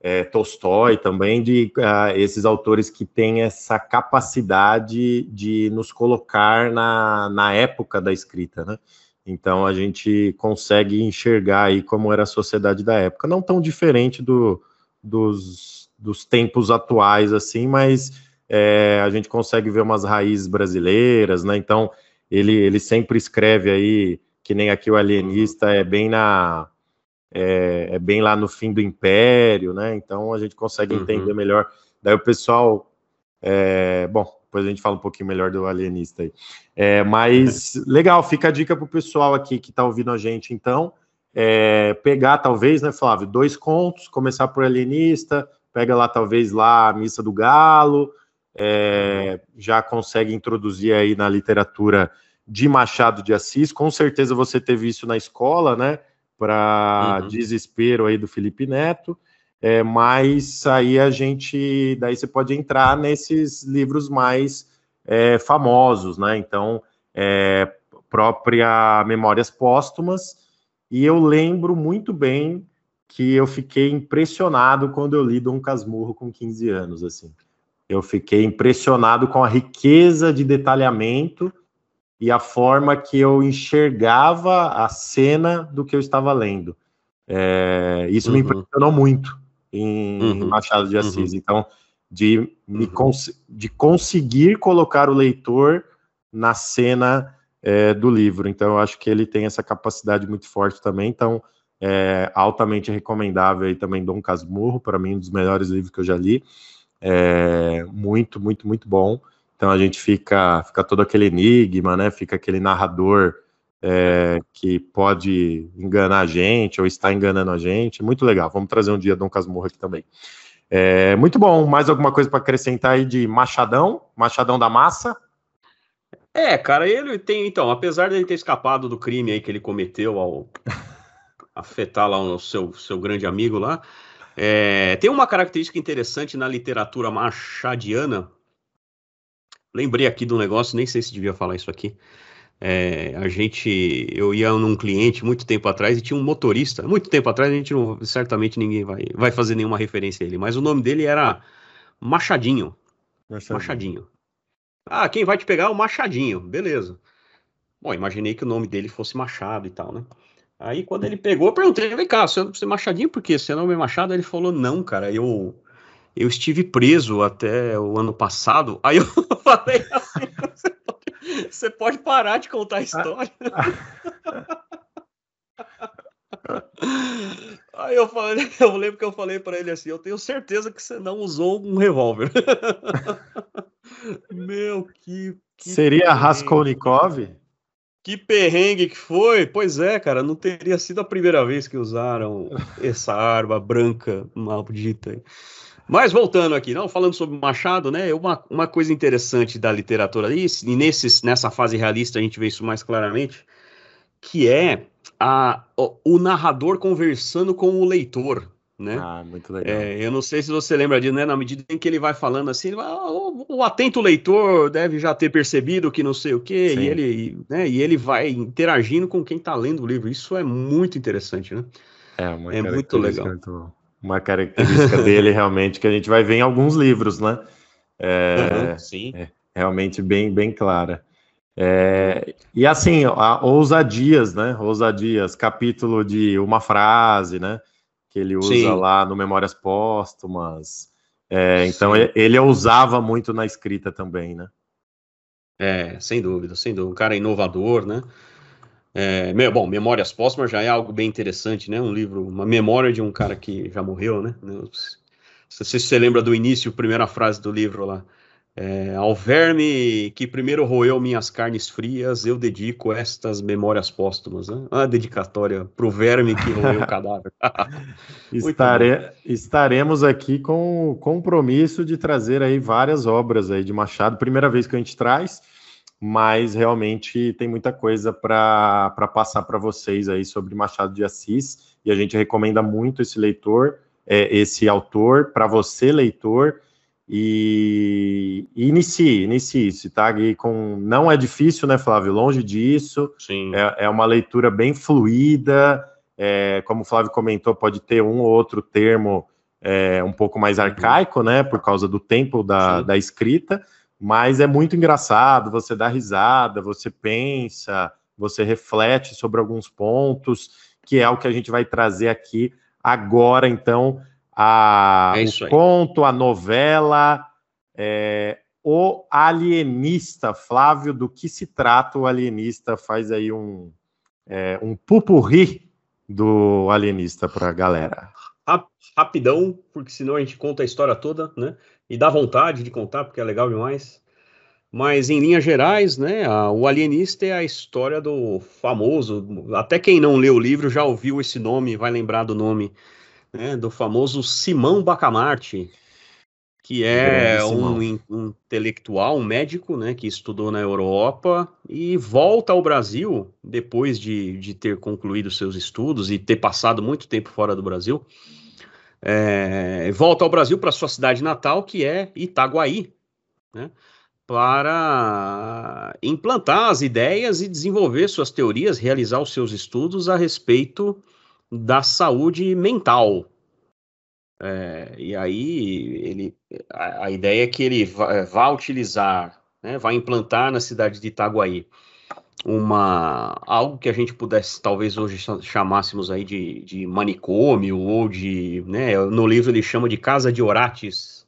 é, Tolstói também, de uh, esses autores que têm essa capacidade de nos colocar na, na época da escrita, né? Então a gente consegue enxergar aí como era a sociedade da época, não tão diferente do, dos, dos tempos atuais, assim, mas é, a gente consegue ver umas raízes brasileiras, né? Então ele, ele sempre escreve aí que nem aqui o alienista é bem na é, é, bem lá no fim do império, né? Então a gente consegue uhum. entender melhor. Daí o pessoal, é, bom, depois a gente fala um pouquinho melhor do alienista aí. É, mas legal, fica a dica para o pessoal aqui que está ouvindo a gente, então, é, pegar talvez, né, Flávio, dois contos, começar por alienista, pega lá talvez lá a missa do galo, é, já consegue introduzir aí na literatura de Machado de Assis. Com certeza você teve isso na escola, né? Para uhum. desespero aí do Felipe Neto. É, mas aí a gente, daí você pode entrar nesses livros mais é, famosos, né? Então, é, própria Memórias Póstumas. E eu lembro muito bem que eu fiquei impressionado quando eu li Dom Casmurro com 15 anos, assim. Eu fiquei impressionado com a riqueza de detalhamento e a forma que eu enxergava a cena do que eu estava lendo. É, isso uhum. me impressionou muito em, uhum. Machado de. Assis. Uhum. Então, de, me uhum. cons de conseguir colocar o leitor na cena é, do livro. Então, eu acho que ele tem essa capacidade muito forte também. Então, é altamente recomendável aí também Dom Casmurro, para mim, um dos melhores livros que eu já li. É, muito, muito, muito bom. Então a gente fica, fica todo aquele enigma, né? Fica aquele narrador é, que pode enganar a gente ou está enganando a gente. Muito legal. Vamos trazer um dia Dom Casmurro aqui também. É, muito bom. Mais alguma coisa para acrescentar aí de Machadão? Machadão da Massa? É, cara, ele tem, então, apesar de ele ter escapado do crime aí que ele cometeu ao afetar lá o seu, seu grande amigo lá, é, tem uma característica interessante na literatura machadiana, Lembrei aqui do negócio, nem sei se devia falar isso aqui. É, a gente, eu ia num cliente muito tempo atrás e tinha um motorista. Muito tempo atrás a gente não, certamente ninguém vai, vai fazer nenhuma referência a ele, mas o nome dele era Machadinho. Machadinho. Machadinho. Ah, quem vai te pegar é o Machadinho, beleza. Bom, imaginei que o nome dele fosse Machado e tal, né? Aí quando ele pegou, eu perguntei, vem cá, você é Machadinho por quê? Seu nome é Machado? Ele falou, não, cara, eu eu estive preso até o ano passado. Aí eu falei assim, você pode parar de contar a história. Aí eu falei, eu lembro que eu falei para ele assim, eu tenho certeza que você não usou um revólver. Meu, que, que Seria perrengue. Raskolnikov? Que perrengue que foi? Pois é, cara, não teria sido a primeira vez que usaram essa arma branca maldita. Mas voltando aqui, não falando sobre Machado, né? Uma, uma coisa interessante da literatura ali, e nesses, nessa fase realista a gente vê isso mais claramente, que é a, o, narrador conversando com o leitor. Né? Ah, muito legal. É, eu não sei se você lembra disso, né? Na medida em que ele vai falando assim, vai, o, o, atento leitor deve já ter percebido que não sei o quê, e ele, né, e ele vai interagindo com quem está lendo o livro. Isso é muito interessante, né? É, é muito legal. Muito uma característica dele realmente que a gente vai ver em alguns livros, né? É, uhum, sim. É realmente bem, bem clara. É, e assim, a, ousadias, né? Ousadias, capítulo de uma frase, né? Que ele usa sim. lá no Memórias Póstumas. É, então ele ousava muito na escrita também, né? É, sem dúvida, sem dúvida. Um cara inovador, né? É, bom, Memórias Póstumas já é algo bem interessante, né? Um livro, uma memória de um cara que já morreu, né? Não sei se você lembra do início, primeira frase do livro lá. É, ao verme que primeiro roeu minhas carnes frias, eu dedico estas memórias póstumas. Né? Uma dedicatória para o verme que roeu o cadáver. Estare, estaremos aqui com o compromisso de trazer aí várias obras aí de Machado. Primeira vez que a gente traz mas realmente tem muita coisa para passar para vocês aí sobre Machado de Assis, e a gente recomenda muito esse leitor, é, esse autor, para você, leitor, e, e inicie, inicie se tá? Com, não é difícil, né, Flávio? Longe disso, Sim. É, é uma leitura bem fluida, é, como o Flávio comentou, pode ter um ou outro termo é, um pouco mais arcaico, né, por causa do tempo da, da escrita, mas é muito engraçado, você dá risada, você pensa, você reflete sobre alguns pontos, que é o que a gente vai trazer aqui agora, então, a, é o conto, a novela, é, O Alienista, Flávio, do que se trata o Alienista? Faz aí um, é, um pupurri do Alienista para a galera. Rapidão, porque senão a gente conta a história toda, né? E dá vontade de contar, porque é legal demais. Mas em linhas gerais, né, a, o Alienista é a história do famoso, até quem não leu o livro já ouviu esse nome, vai lembrar do nome, né, do famoso Simão Bacamarte, que é um, um, intelectual, um médico, né, que estudou na Europa e volta ao Brasil depois de, de ter concluído seus estudos e ter passado muito tempo fora do Brasil é, volta ao Brasil para sua cidade natal, que é Itaguaí, né, para implantar as ideias e desenvolver suas teorias, realizar os seus estudos a respeito da saúde mental. É, e aí ele, a, a, ideia é que ele vai, vai utilizar, né, vai implantar na cidade de Itaguaí uma algo que a gente pudesse talvez hoje chamássemos aí de, de manicômio ou de, né, no livro ele chama de casa de orates,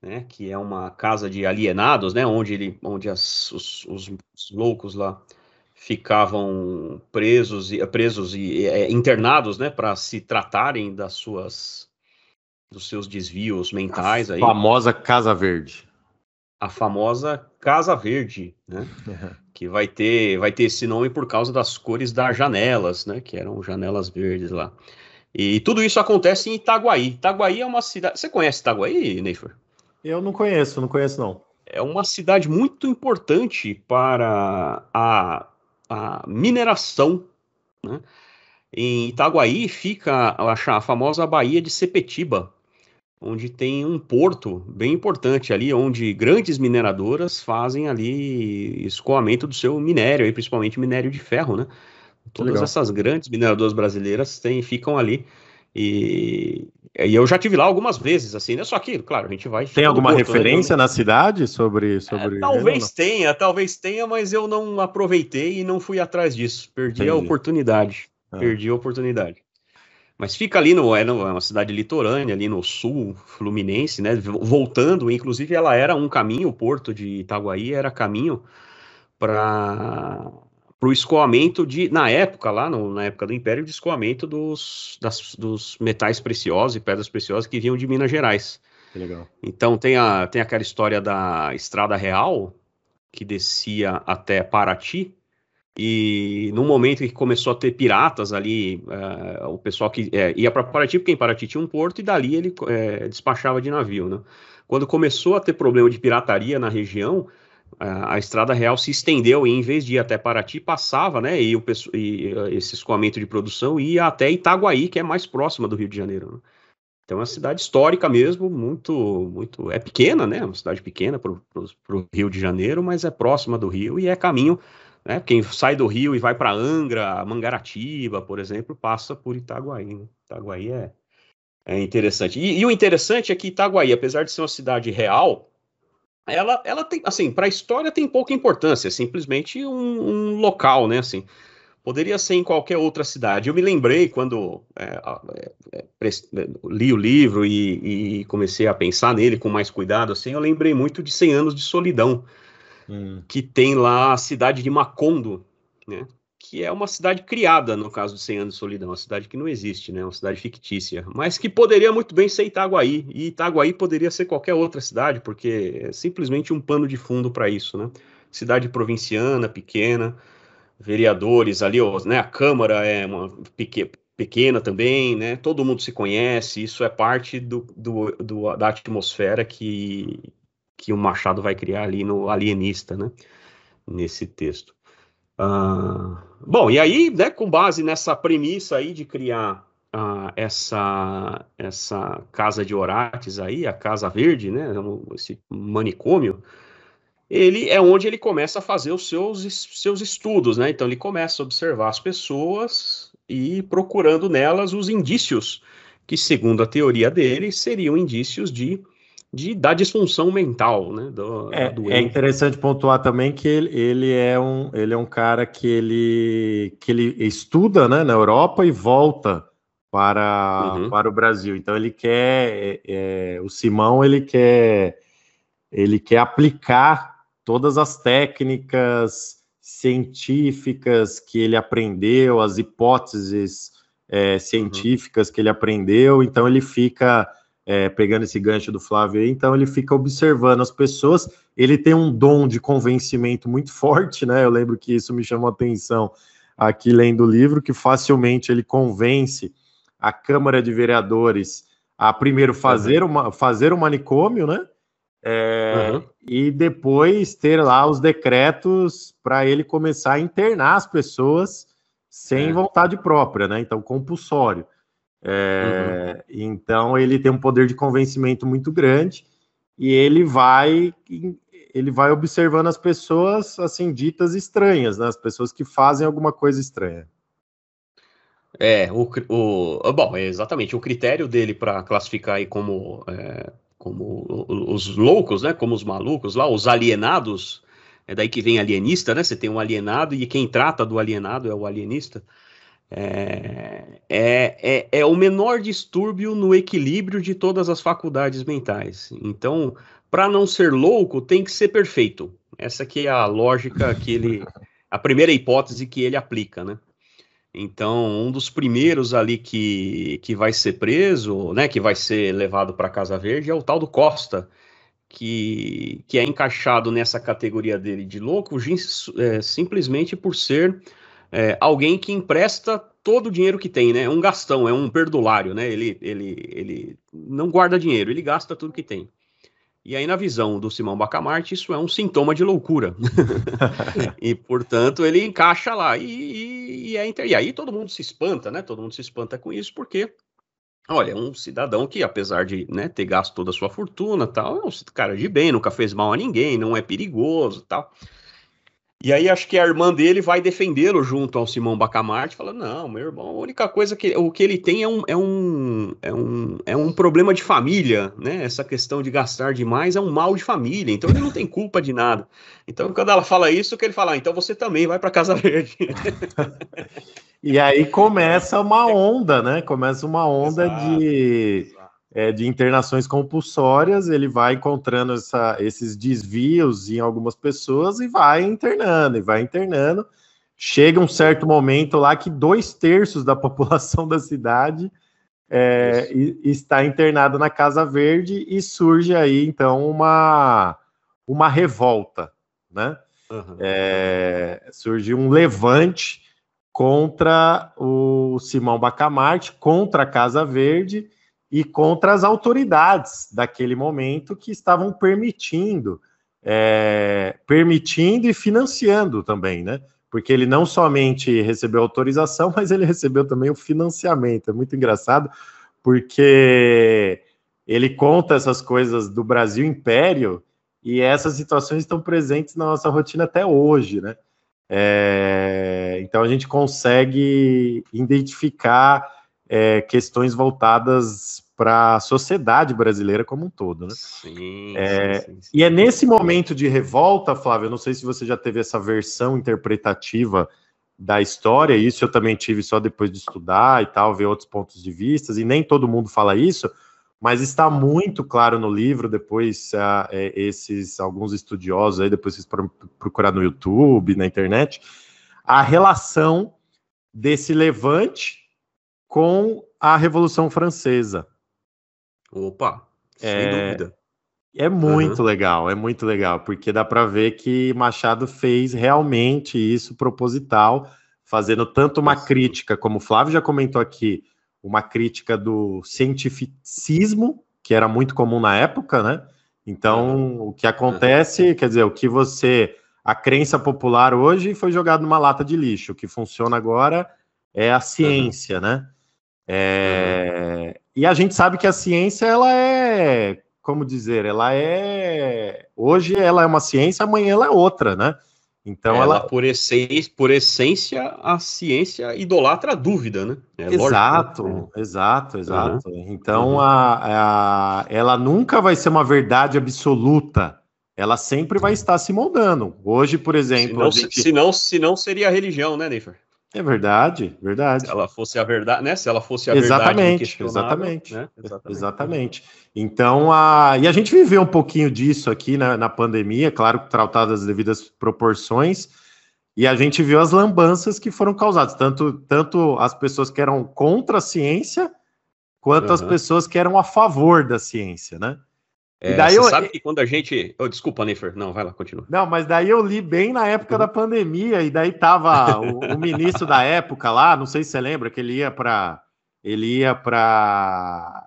né, que é uma casa de alienados, né, onde ele, onde as, os, os loucos lá ficavam presos e presos e é, internados, né, para se tratarem das suas dos seus desvios mentais a aí. Famosa Casa Verde. A famosa Casa Verde, né? que vai ter, vai ter esse nome por causa das cores das janelas, né? Que eram janelas verdes lá. E tudo isso acontece em Itaguaí. Itaguaí é uma cidade. Você conhece Itaguaí, Neifer? Eu não conheço, não conheço não. É uma cidade muito importante para a, a mineração. Né? Em Itaguaí fica a, a famosa Baía de Sepetiba, onde tem um porto bem importante ali, onde grandes mineradoras fazem ali escoamento do seu minério, aí, principalmente minério de ferro, né? Todas Legal. essas grandes mineradoras brasileiras têm, ficam ali. E, e, eu já tive lá algumas vezes, assim, né? Só que, claro, a gente vai. Tem alguma porto, né? referência né? na cidade sobre. sobre é, talvez tenha, talvez tenha, mas eu não aproveitei e não fui atrás disso. Perdi Entendi. a oportunidade. Ah. Perdi a oportunidade. Mas fica ali no, é, no, é uma cidade litorânea, ali no sul fluminense, né? Voltando, inclusive ela era um caminho, o porto de Itaguaí era caminho para o escoamento de, na época, lá no, na época do Império, de escoamento dos, das, dos metais preciosos e pedras preciosas que vinham de Minas Gerais. legal. Então tem, a, tem aquela história da Estrada Real, que descia até Paraty, e no momento que começou a ter piratas ali, uh, o pessoal que é, ia para Paraty, porque em Paraty tinha um porto, e dali ele é, despachava de navio. Né? Quando começou a ter problema de pirataria na região, uh, a Estrada Real se estendeu e em vez de ir até Paraty, passava, né, e, o, e esse escoamento de produção ia até Itaguaí, que é mais próxima do Rio de Janeiro. Né? Então é uma cidade histórica mesmo, muito, muito, é pequena, né, uma cidade pequena para o Rio de Janeiro, mas é próxima do Rio e é caminho né? Quem sai do Rio e vai para Angra, Mangaratiba, por exemplo, passa por Itaguaí. Né? Itaguaí é, é interessante. E, e, o interessante é que Itaguaí, apesar de ser uma cidade real, ela, ela tem, assim, para a história tem pouca importância, é simplesmente um, um, local, né? Assim, poderia ser em qualquer outra cidade. Eu me lembrei quando é, é, é li o livro e, e, comecei a pensar nele com mais cuidado, assim, eu lembrei muito de 100 anos de solidão hum. que tem lá a cidade de Macondo, né? Que é uma cidade criada, no caso de 100 anos de solidão, uma cidade que não existe, né? Uma cidade fictícia, mas que poderia muito bem ser Itaguaí, e Itaguaí poderia ser qualquer outra cidade, porque é simplesmente um pano de fundo para isso, né? Cidade provinciana, pequena, vereadores ali, né? A Câmara é uma pequena, pequena também, né? Todo mundo se conhece, isso é parte do, do, do, da atmosfera que, que o Machado vai criar ali no Alienista, né? Nesse texto. Uh, bom, e aí, né, com base nessa premissa aí de criar uh, essa, essa casa de Orates aí, a Casa Verde, né, esse manicômio, ele é onde ele começa a fazer os seus, seus estudos, né? Então ele começa a observar as pessoas e procurando nelas os indícios que, segundo a teoria dele, seriam indícios de de, da disfunção mental, né? Do, é, é, interessante pontuar também que ele, ele, é um, ele é um cara que ele, que ele estuda né, na Europa e volta para, uhum. para o Brasil. Então ele quer, é, é, o Simão ele quer, ele quer aplicar todas as técnicas científicas que ele aprendeu, as hipóteses é, uhum. científicas uhum. que ele aprendeu. Então ele fica é, pegando esse gancho do Flávio aí, então ele fica observando as pessoas, ele tem um dom de convencimento muito forte, né? Eu lembro que isso me chamou a atenção aqui lendo o livro, que facilmente ele convence a Câmara de Vereadores a primeiro fazer, uhum. uma, fazer o manicômio, né? É, uhum. E depois ter lá os decretos para ele começar a internar as pessoas sem é. vontade própria, né? Então, compulsório. É, uhum. Então ele tem um poder de convencimento muito grande e ele vai ele vai observando as pessoas assim ditas estranhas, né? as pessoas que fazem alguma coisa estranha. É, o, o bom, é exatamente o critério dele para classificar aí como é, como os loucos, né? Como os malucos lá, os alienados. É daí que vem alienista, né? Você tem um alienado e quem trata do alienado é o alienista. É, é, é, é, o menor distúrbio no equilíbrio de todas as faculdades mentais. Então, para não ser louco, tem que ser perfeito. Essa é a lógica que ele. A primeira hipótese que ele aplica, né? Então, um dos primeiros ali que, que vai ser preso, né, que vai ser levado para Casa Verde, é o tal do Costa, que, que é encaixado nessa categoria dele de louco é, simplesmente por ser é, alguém que empresta todo o dinheiro que tem, né? É um gastão, é um perdulário, né? Ele, ele, ele não guarda dinheiro, ele gasta tudo que tem. E aí, na visão do Simão Bacamarte, isso é um sintoma de loucura. e, portanto, ele encaixa lá. E, e, e, é, e aí todo mundo se espanta, né? Todo mundo se espanta com isso, porque Olha, um cidadão que, apesar de né, ter gasto toda a sua fortuna tal, é um cara de bem, nunca fez mal a ninguém, não é perigoso tal. E aí acho que a irmã dele vai defendê-lo junto ao Simão Bacamarte, fala, não, meu irmão, a única coisa que o que ele tem é um, é um, é um, é um problema de família, né? Essa questão de gastar demais é um mal de família, então ele não tem culpa de nada. Então quando ela fala isso, que ele fala, ah, então você também vai para Casa Verde. e aí começa uma onda, né? Começa uma onda exato, de... É, de internações compulsórias, ele vai encontrando essa, esses desvios em algumas pessoas e vai internando, e vai internando. Chega um certo momento lá que dois terços da população da cidade é, está internada na Casa Verde e surge aí então uma, uma revolta, né? Uhum. É, surge um levante contra o Simão Bacamarte, contra a Casa Verde, e contra as autoridades daquele momento que estavam permitindo, é, permitindo e financiando também, né? Porque ele não somente recebeu autorização, mas ele recebeu também o financiamento. É muito engraçado, porque ele conta essas coisas do Brasil Império e essas situações estão presentes na nossa rotina até hoje, né? É, então a gente consegue identificar é, questões voltadas para a sociedade brasileira como um todo, né? Sim, é, sim, sim, E é nesse momento de revolta, Flávio, eu não sei se você já teve essa versão interpretativa da história, isso eu também tive só depois de estudar e tal, ver outros pontos de vista, e nem todo mundo fala isso, mas está muito claro no livro, depois uh, esses, alguns estudiosos aí, depois vocês procurar no YouTube, na internet, a relação desse levante com a Revolução Francesa. Opa, sem é, dúvida. É muito uhum. legal, é muito legal, porque dá para ver que Machado fez realmente isso proposital, fazendo tanto uma Nossa. crítica, como o Flávio já comentou aqui, uma crítica do cientificismo, que era muito comum na época, né? Então, uhum. o que acontece, uhum. quer dizer, o que você. A crença popular hoje foi jogado numa lata de lixo. O que funciona agora é a ciência, né? É, uhum. E a gente sabe que a ciência, ela é, como dizer, ela é. Hoje ela é uma ciência, amanhã ela é outra, né? Então ela, ela... Por, essência, por essência, a ciência idolatra a dúvida, né? É exato, lógico, né? exato, exato. Uhum. Então uhum. A, a, ela nunca vai ser uma verdade absoluta. Ela sempre vai estar se moldando. Hoje, por exemplo. Se não, gente... se não, se não seria a religião, né, Neifer? É verdade, verdade. Se ela fosse a verdade, né? Se ela fosse a exatamente, verdade exatamente, né? exatamente, exatamente. Então, a e a gente viveu um pouquinho disso aqui na, na pandemia, claro, tratado as devidas proporções. E a gente viu as lambanças que foram causadas, tanto, tanto as pessoas que eram contra a ciência, quanto uhum. as pessoas que eram a favor da ciência, né? É, daí eu, sabe que quando a gente. Oh, desculpa, Nefer. Não, vai lá, continua. Não, mas daí eu li bem na época da pandemia, e daí tava o, o ministro da época lá, não sei se você lembra, que ele ia para. Ele ia para.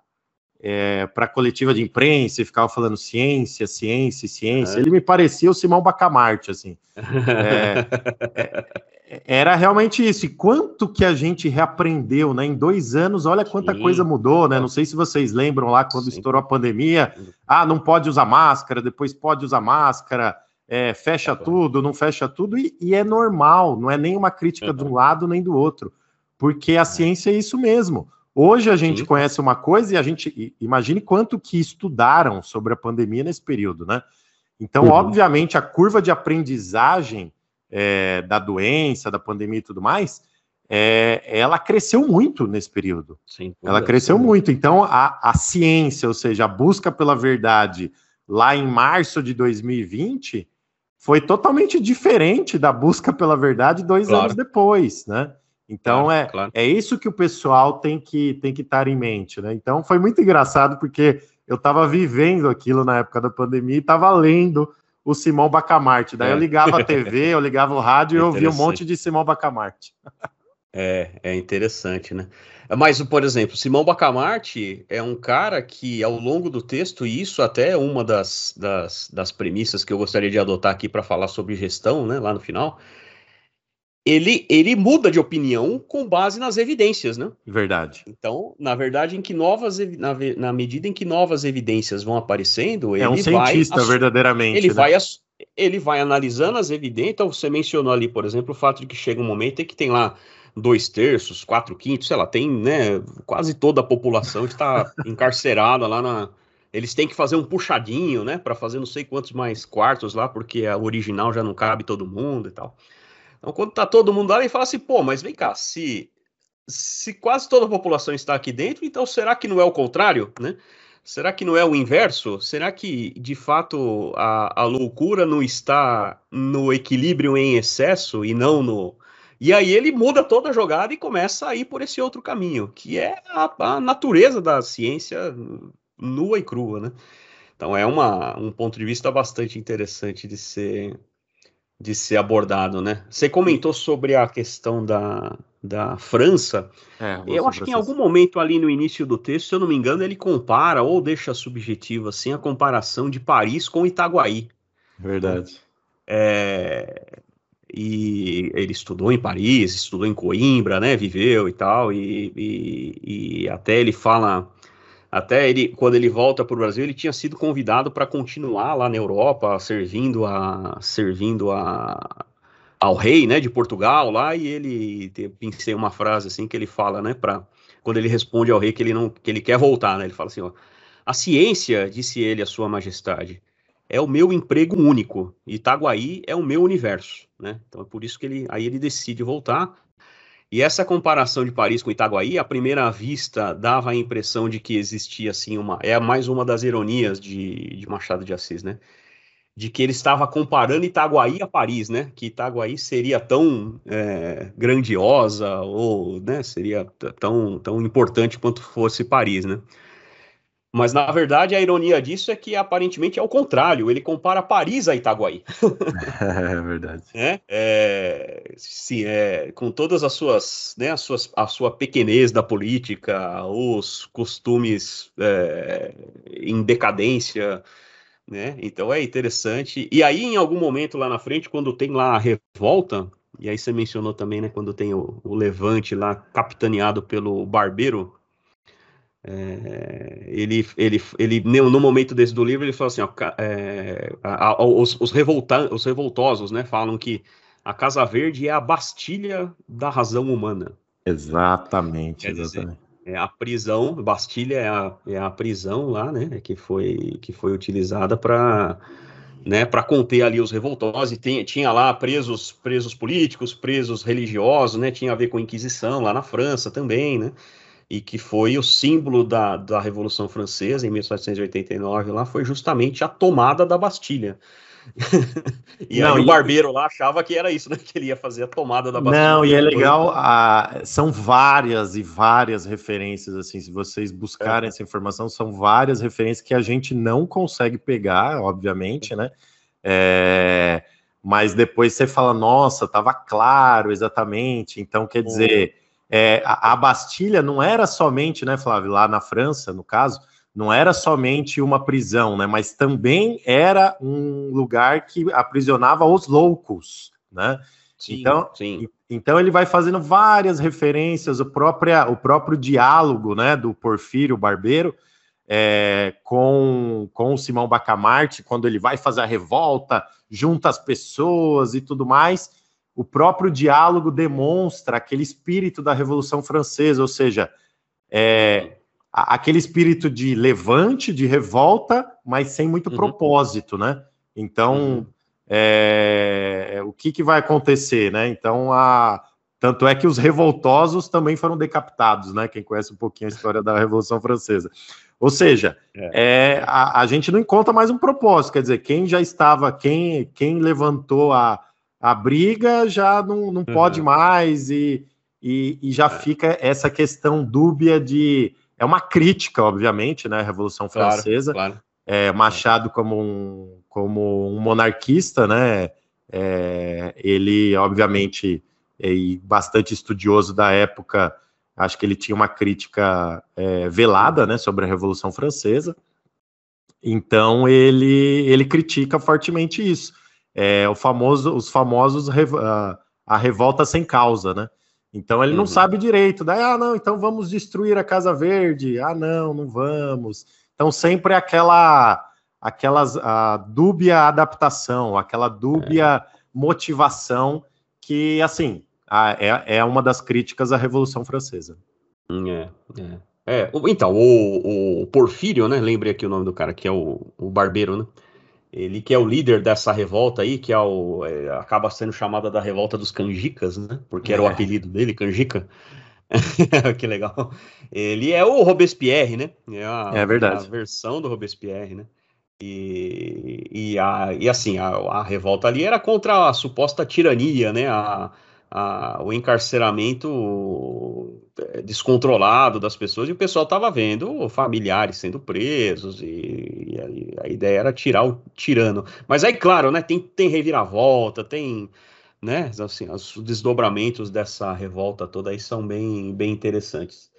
É, para coletiva de imprensa e ficava falando ciência, ciência, ciência. É. Ele me parecia o Simão Bacamarte, assim. É, é era realmente isso. E quanto que a gente reaprendeu, né? Em dois anos, olha quanta Sim. coisa mudou, né? Não sei se vocês lembram lá quando Sim. estourou a pandemia. Ah, não pode usar máscara, depois pode usar máscara, é, fecha tá tudo, não fecha tudo, e, e, é normal, não é nem uma crítica de um lado nem do outro, porque a é. ciência é isso mesmo. Hoje a gente Sim. conhece uma coisa e a gente imagine quanto que estudaram sobre a pandemia nesse período, né? Então, uhum. obviamente, a curva de aprendizagem é, da doença, da pandemia e tudo mais, é, ela cresceu muito nesse período. Sim, ela cresceu sim. muito. Então, a, a ciência, ou seja, a busca pela verdade lá em março de 2020 foi totalmente diferente da busca pela verdade dois claro. anos depois, né? Então claro, é, claro. é isso que o pessoal tem que tem que estar em mente, né? Então foi muito engraçado porque eu estava vivendo aquilo na época da pandemia e estava lendo o Simão Bacamarte. Daí é. eu ligava a TV, eu ligava o rádio e eu ouvia um monte de Simão Bacamarte. É, é interessante, né? Mas, por exemplo, Simão Bacamarte é um cara que, ao longo do texto, e isso até é uma das, das, das premissas que eu gostaria de adotar aqui para falar sobre gestão, né, lá no final, ele, ele muda de opinião com base nas evidências, né? Verdade. Então, na verdade, em que novas na, na medida em que novas evidências vão aparecendo, é um cientista vai, verdadeiramente. Ele né? vai ele vai analisando as evidências. Então, você mencionou ali, por exemplo, o fato de que chega um momento em que tem lá dois terços, quatro quintos, sei lá, tem, né, quase toda a população está encarcerada lá na. Eles têm que fazer um puxadinho, né, para fazer não sei quantos mais quartos lá, porque a original já não cabe todo mundo e tal. Então, quando tá todo mundo lá, ele fala assim, pô, mas vem cá, se, se quase toda a população está aqui dentro, então será que não é o contrário, né? Será que não é o inverso? Será que, de fato, a, a loucura não está no equilíbrio em excesso e não no. E aí ele muda toda a jogada e começa a ir por esse outro caminho, que é a, a natureza da ciência nua e crua, né? Então é uma, um ponto de vista bastante interessante de ser, de ser abordado, né? Você comentou sobre a questão da, da França. É, eu acho que em algum momento ali no início do texto, se eu não me engano, ele compara ou deixa subjetivo assim a comparação de Paris com Itaguaí. Verdade. É, e ele estudou em Paris, estudou em Coimbra, né? Viveu e tal, e, e, e até ele fala até ele, quando ele volta para o Brasil, ele tinha sido convidado para continuar lá na Europa, servindo a servindo a, ao rei, né, de Portugal lá, e ele pensei uma frase assim que ele fala, né, para quando ele responde ao rei que ele não que ele quer voltar, né? Ele fala assim, ó: "A ciência, disse ele a sua majestade, é o meu emprego único. Itaguaí é o meu universo, né? Então é por isso que ele aí ele decide voltar e essa comparação de Paris com Itaguaí, à primeira vista, dava a impressão de que existia assim uma. É mais uma das ironias de, de Machado de Assis, né? De que ele estava comparando Itaguaí a Paris, né? Que Itaguaí seria tão é, grandiosa ou né, seria tão, tão importante quanto fosse Paris, né? Mas, na verdade, a ironia disso é que aparentemente é o contrário. Ele compara Paris a Itaguaí. é verdade. É, é, sim, é, com todas as suas, né, as suas, a sua pequenez da política, os costumes é, em decadência, né? Então é interessante. E aí, em algum momento lá na frente, quando tem lá a revolta, e aí você mencionou também, né, quando tem o, o levante lá capitaneado pelo Barbeiro, é, ele, ele, ele, no momento desse do livro, ele fala assim: ó, é, a, a, os, os, revolta, os revoltosos né, falam que a Casa Verde é a Bastilha da razão humana. Exatamente, exatamente. Dizer, é a prisão, Bastilha é a, é a prisão lá, né, que foi, que foi utilizada para né, para conter ali os revoltosos, e tem, tinha lá presos, presos políticos, presos religiosos, né, tinha a ver com a Inquisição lá na França também, né, e que foi o símbolo da, da Revolução Francesa, em 1789, lá, foi justamente a tomada da Bastilha. e Não, aí o barbeiro lá achava que era isso, né? Que ele ia fazer a tomada da Bastilha. Não, e é legal, a, são várias e várias referências, assim, se vocês buscarem é. essa informação, são várias referências que a gente não consegue pegar, obviamente, né? É, mas depois você fala, nossa, estava claro exatamente, então quer dizer é, a, a, Bastilha não era somente, né, Flávio, lá na França, no caso, não era somente uma prisão, né, mas também era um lugar que aprisionava os loucos, né? Sim, então, sim. então ele vai fazendo várias referências, o próprio, o próprio diálogo, né, do Porfírio Barbeiro, é, com, com o Simão Bacamarte, quando ele vai fazer a revolta, junta as pessoas e tudo mais, o próprio diálogo demonstra aquele espírito da Revolução Francesa, ou seja, é, aquele espírito de levante, de revolta, mas sem muito uhum. propósito, né? Então, uhum. é, o que, que vai acontecer, né? Então, a, tanto é que os revoltosos também foram decapitados, né? Quem conhece um pouquinho a história da Revolução Francesa. Ou seja, é. é a, a, gente não encontra mais um propósito, quer dizer, quem já estava, quem, quem levantou a, a briga já não, não uhum. pode mais e, e, e já é. fica essa questão dúbia de. É uma crítica, obviamente, né? A Revolução Francesa. Claro, claro. É, Machado, como um, como um monarquista, né? É, ele, obviamente, é bastante estudioso da época, acho que ele tinha uma crítica é, velada né, sobre a Revolução Francesa. Então, ele, ele critica fortemente isso é, o famoso, os famosos uh, a revolta sem causa, né? Então ele uhum. não sabe direito. Daí, ah, não, então vamos destruir a Casa Verde. Ah, não, não vamos. Então sempre aquela aquelas a dúbia adaptação, aquela dúbia é. motivação que, assim, a, é, é uma das críticas à Revolução Francesa. É, é. é então, o, o Porfírio, né? Lembrei aqui o nome do cara, que é o, o barbeiro, né? Ele que é o líder dessa revolta aí, que é o, é, acaba sendo chamada da revolta dos canjicas, né? Porque era o é. apelido dele, canjica. que legal. Ele é o Robespierre, né? É, a, é verdade. A versão do Robespierre, né? E, e, a, e assim, a, a revolta ali era contra a suposta tirania, né? A, a, o encarceramento é, descontrolado das pessoas, e o pessoal estava vendo familiares sendo presos, e, e a, a, ideia era tirar o tirano. Mas aí, claro, né, tem, tem reviravolta, tem. Né, assim, os desdobramentos dessa revolta toda aí são bem, bem interessantes.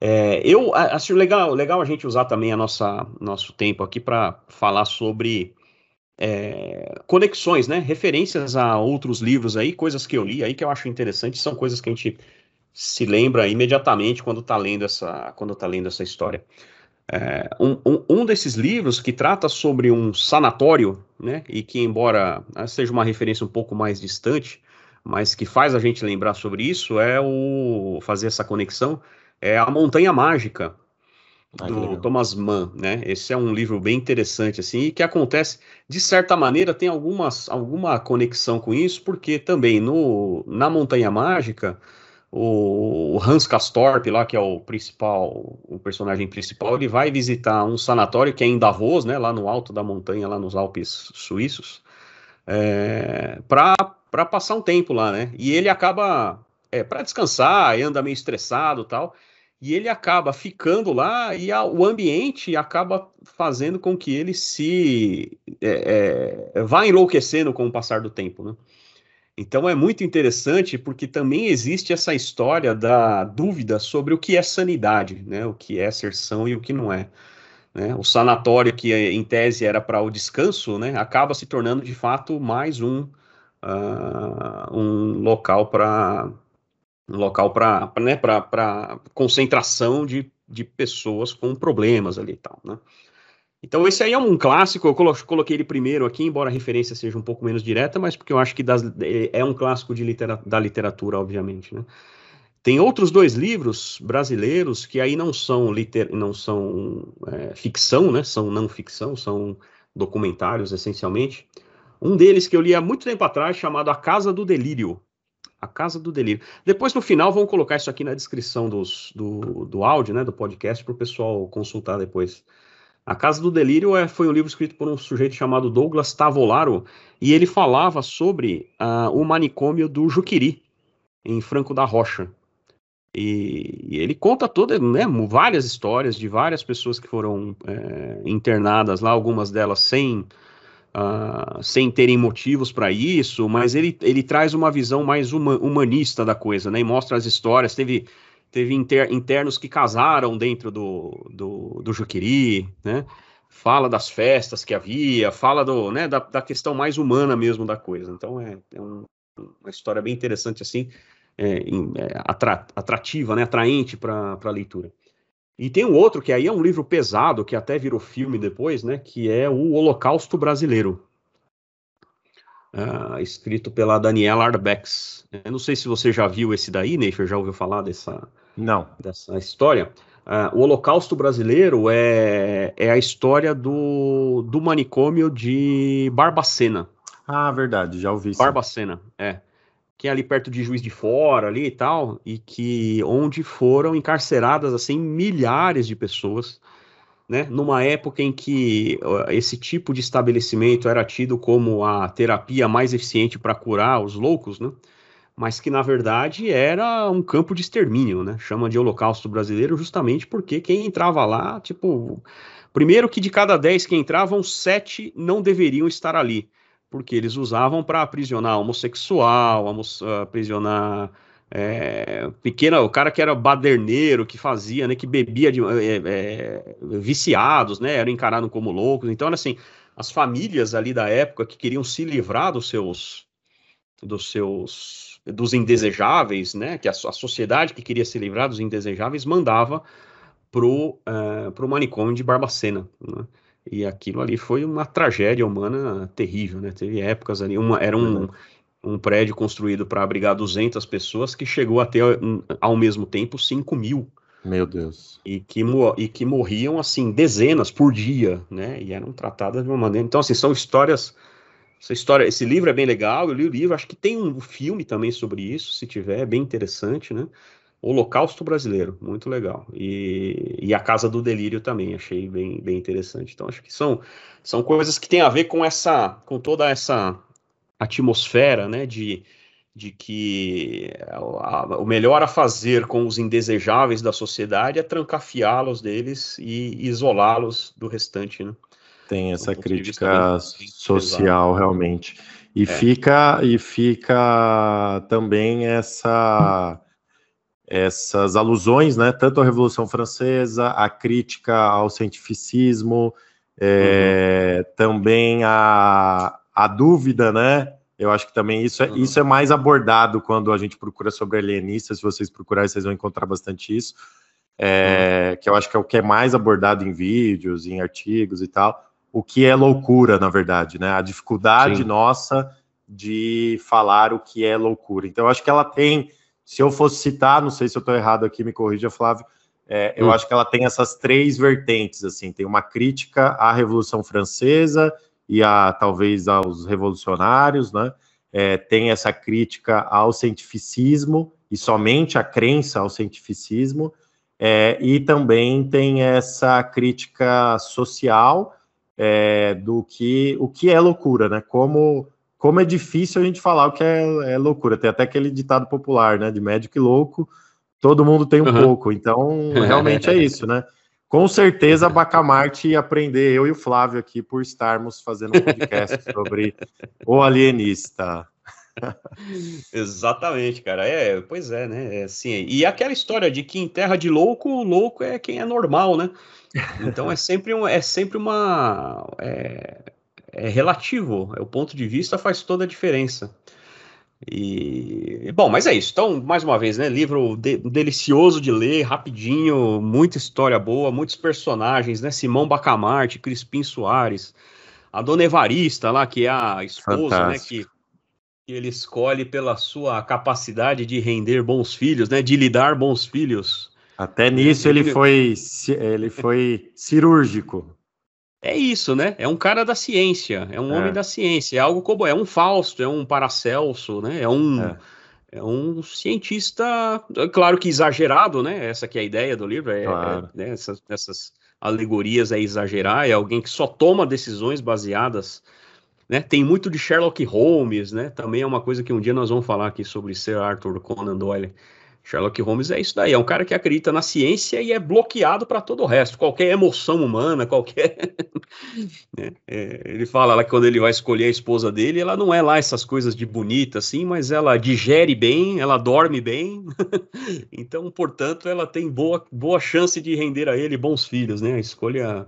É, eu acho legal, legal a gente usar também a nossa nosso tempo aqui para falar sobre é, conexões, né? Referências a outros livros aí, coisas que eu li aí que eu acho interessante, são coisas que a gente se lembra imediatamente quando está lendo essa quando tá lendo essa história. É, um, um, um, desses livros que trata sobre um sanatório, né? E que embora seja uma referência um pouco mais distante, mas que faz a gente lembrar sobre isso é o fazer essa conexão é a Montanha Mágica ah, do Thomas Mann, né? Esse é um livro bem interessante assim e que acontece de certa maneira tem algumas alguma conexão com isso porque também no na Montanha Mágica o Hans Castorp lá que é o principal o personagem principal ele vai visitar um sanatório que é em Davos, né? Lá no alto da montanha lá nos Alpes suíços é, para para passar um tempo lá, né? E ele acaba é, para descansar e anda meio estressado tal e ele acaba ficando lá e a, o ambiente acaba fazendo com que ele se é, é, vá enlouquecendo com o passar do tempo, né? Então é muito interessante porque também existe essa história da dúvida sobre o que é sanidade, né? O que é ser são e o que não é. Né? O sanatório que em tese era para o descanso, né? Acaba se tornando de fato mais um uh, um local para local para né, concentração de, de pessoas com problemas ali e tal, né? Então esse aí é um clássico, eu coloquei ele primeiro aqui, embora a referência seja um pouco menos direta, mas porque eu acho que das, é, é um clássico de litera, da literatura, obviamente, né? Tem outros dois livros brasileiros que aí não são, liter, não são é, ficção, né? São não ficção, são documentários essencialmente. Um deles que eu li há muito tempo atrás, chamado A Casa do Delírio, a Casa do Delírio. Depois, no final, vamos colocar isso aqui na descrição dos, do, do áudio, né, do podcast, para o pessoal consultar depois. A Casa do Delírio é, foi um livro escrito por um sujeito chamado Douglas Tavolaro, e ele falava sobre uh, o manicômio do Juquiri, em Franco da Rocha. E, e ele conta toda, né, várias histórias de várias pessoas que foram é, internadas lá, algumas delas sem uh, sem terem motivos para isso, mas ele, ele traz uma visão mais uma, humanista da coisa, né? E mostra as histórias. Teve, teve inter, internos que casaram dentro do, do, do Juquiri, né? Fala das festas que havia, fala do, né, da, da questão mais humana mesmo da coisa. Então é, é um, uma história bem interessante assim, é, é, atrativa, né, atraente para a leitura. E tem um outro que aí é um livro pesado, que até virou filme depois, né? Que é o Holocausto Brasileiro. Uh, escrito pela Daniela Arbex. Eu não sei se você já viu esse daí, Neifer, já ouviu falar dessa, não. dessa história. Uh, o Holocausto Brasileiro é, é a história do, do manicômio de Barbacena. Ah, verdade, já ouvi isso. Barbacena, é que é ali perto de Juiz de Fora ali e tal, e que onde foram encarceradas assim milhares de pessoas, né? Numa época em que esse tipo de estabelecimento era tido como a terapia mais eficiente para curar os loucos, né? Mas que na verdade era um campo de extermínio, né? Chama de Holocausto Brasileiro justamente porque quem entrava lá, tipo, primeiro que de cada dez que entravam, sete não deveriam estar ali porque eles usavam para aprisionar homossexual, aprisionar é, pequena, o cara que era baderneiro, que fazia, né, que bebia de é, é, viciados, né, eram encarados como loucos. Então, assim, as famílias ali da época que queriam se livrar dos seus dos seus dos indesejáveis, né, que a, a sociedade que queria se livrar dos indesejáveis mandava pro uh, pro manicômio de Barbacena, né? E aquilo ali foi uma tragédia humana terrível, né? Teve épocas ali, uma, era um, um prédio construído para abrigar 200 pessoas que chegou a ter ao mesmo tempo 5 mil. Meu Deus. E que, e que morriam, assim, dezenas por dia, né? E eram tratadas de uma maneira. Então, assim, são histórias. Essa história, esse livro é bem legal, eu li o livro, acho que tem um filme também sobre isso, se tiver, é bem interessante, né? Holocausto Brasileiro, muito legal. E, e A Casa do Delírio também, achei bem, bem interessante. Então, acho que são, são coisas que têm a ver com essa, com toda essa atmosfera, né, de, de que a, o melhor a fazer com os indesejáveis da sociedade é trancafiá-los deles e isolá-los do restante, né? Tem essa crítica social, realmente. E, é. fica, e fica também essa essas alusões, né, tanto à Revolução Francesa, a crítica ao cientificismo, é, uhum. também a, a dúvida, né? Eu acho que também isso é, uhum. isso é mais abordado quando a gente procura sobre alienistas. Se vocês procurarem, vocês vão encontrar bastante isso. É, uhum. Que eu acho que é o que é mais abordado em vídeos, em artigos e tal. O que é loucura, na verdade, né? A dificuldade Sim. nossa de falar o que é loucura. Então, eu acho que ela tem se eu fosse citar, não sei se eu estou errado aqui, me corrija, Flávio. É, eu hum. acho que ela tem essas três vertentes, assim, tem uma crítica à Revolução Francesa e a talvez aos revolucionários, né? É, tem essa crítica ao cientificismo e somente a crença ao cientificismo, é, e também tem essa crítica social é, do que o que é loucura, né? Como como é difícil a gente falar o que é, é, loucura. Tem até aquele ditado popular, né? De médico e louco, todo mundo tem um uhum. pouco. Então, realmente é isso, né? Com certeza a Bacamarte ia aprender eu e o Flávio aqui por estarmos fazendo um podcast sobre o alienista. Exatamente, cara. É, pois é, né? É assim, e aquela história de que em terra de louco, o louco é quem é normal, né? Então é sempre, um, é sempre uma. É, é relativo, é o ponto de vista faz toda a diferença. E bom, mas é isso. Então, mais uma vez, né? Livro de, delicioso de ler, rapidinho, muita história boa, muitos personagens, né? Simão Bacamarte, Crispim Soares, a Dona Evarista lá, que é a esposa, né? Que, que ele escolhe pela sua capacidade de render bons filhos, né? De lidar bons filhos. Até nisso ele foi ele foi cirúrgico. É isso, né? É um cara da ciência, é um é. homem da ciência, é algo como é um Fausto, é um Paracelso, né? É um é. é um cientista, claro que exagerado, né? Essa que é a ideia do livro, é, é claro. é né? essas, essas alegorias é exagerar, é alguém que só toma decisões baseadas, né? Tem muito de Sherlock Holmes, né? Também é uma coisa que um dia nós vamos falar aqui sobre Sir Arthur Conan Doyle. Sherlock Holmes é isso daí, é um cara que acredita na ciência e é bloqueado para todo o resto, qualquer emoção humana, qualquer. é, é, ele fala lá que quando ele vai escolher a esposa dele, ela não é lá essas coisas de bonita assim, mas ela digere bem, ela dorme bem, então, portanto, ela tem boa, boa chance de render a ele bons filhos, né? A escolha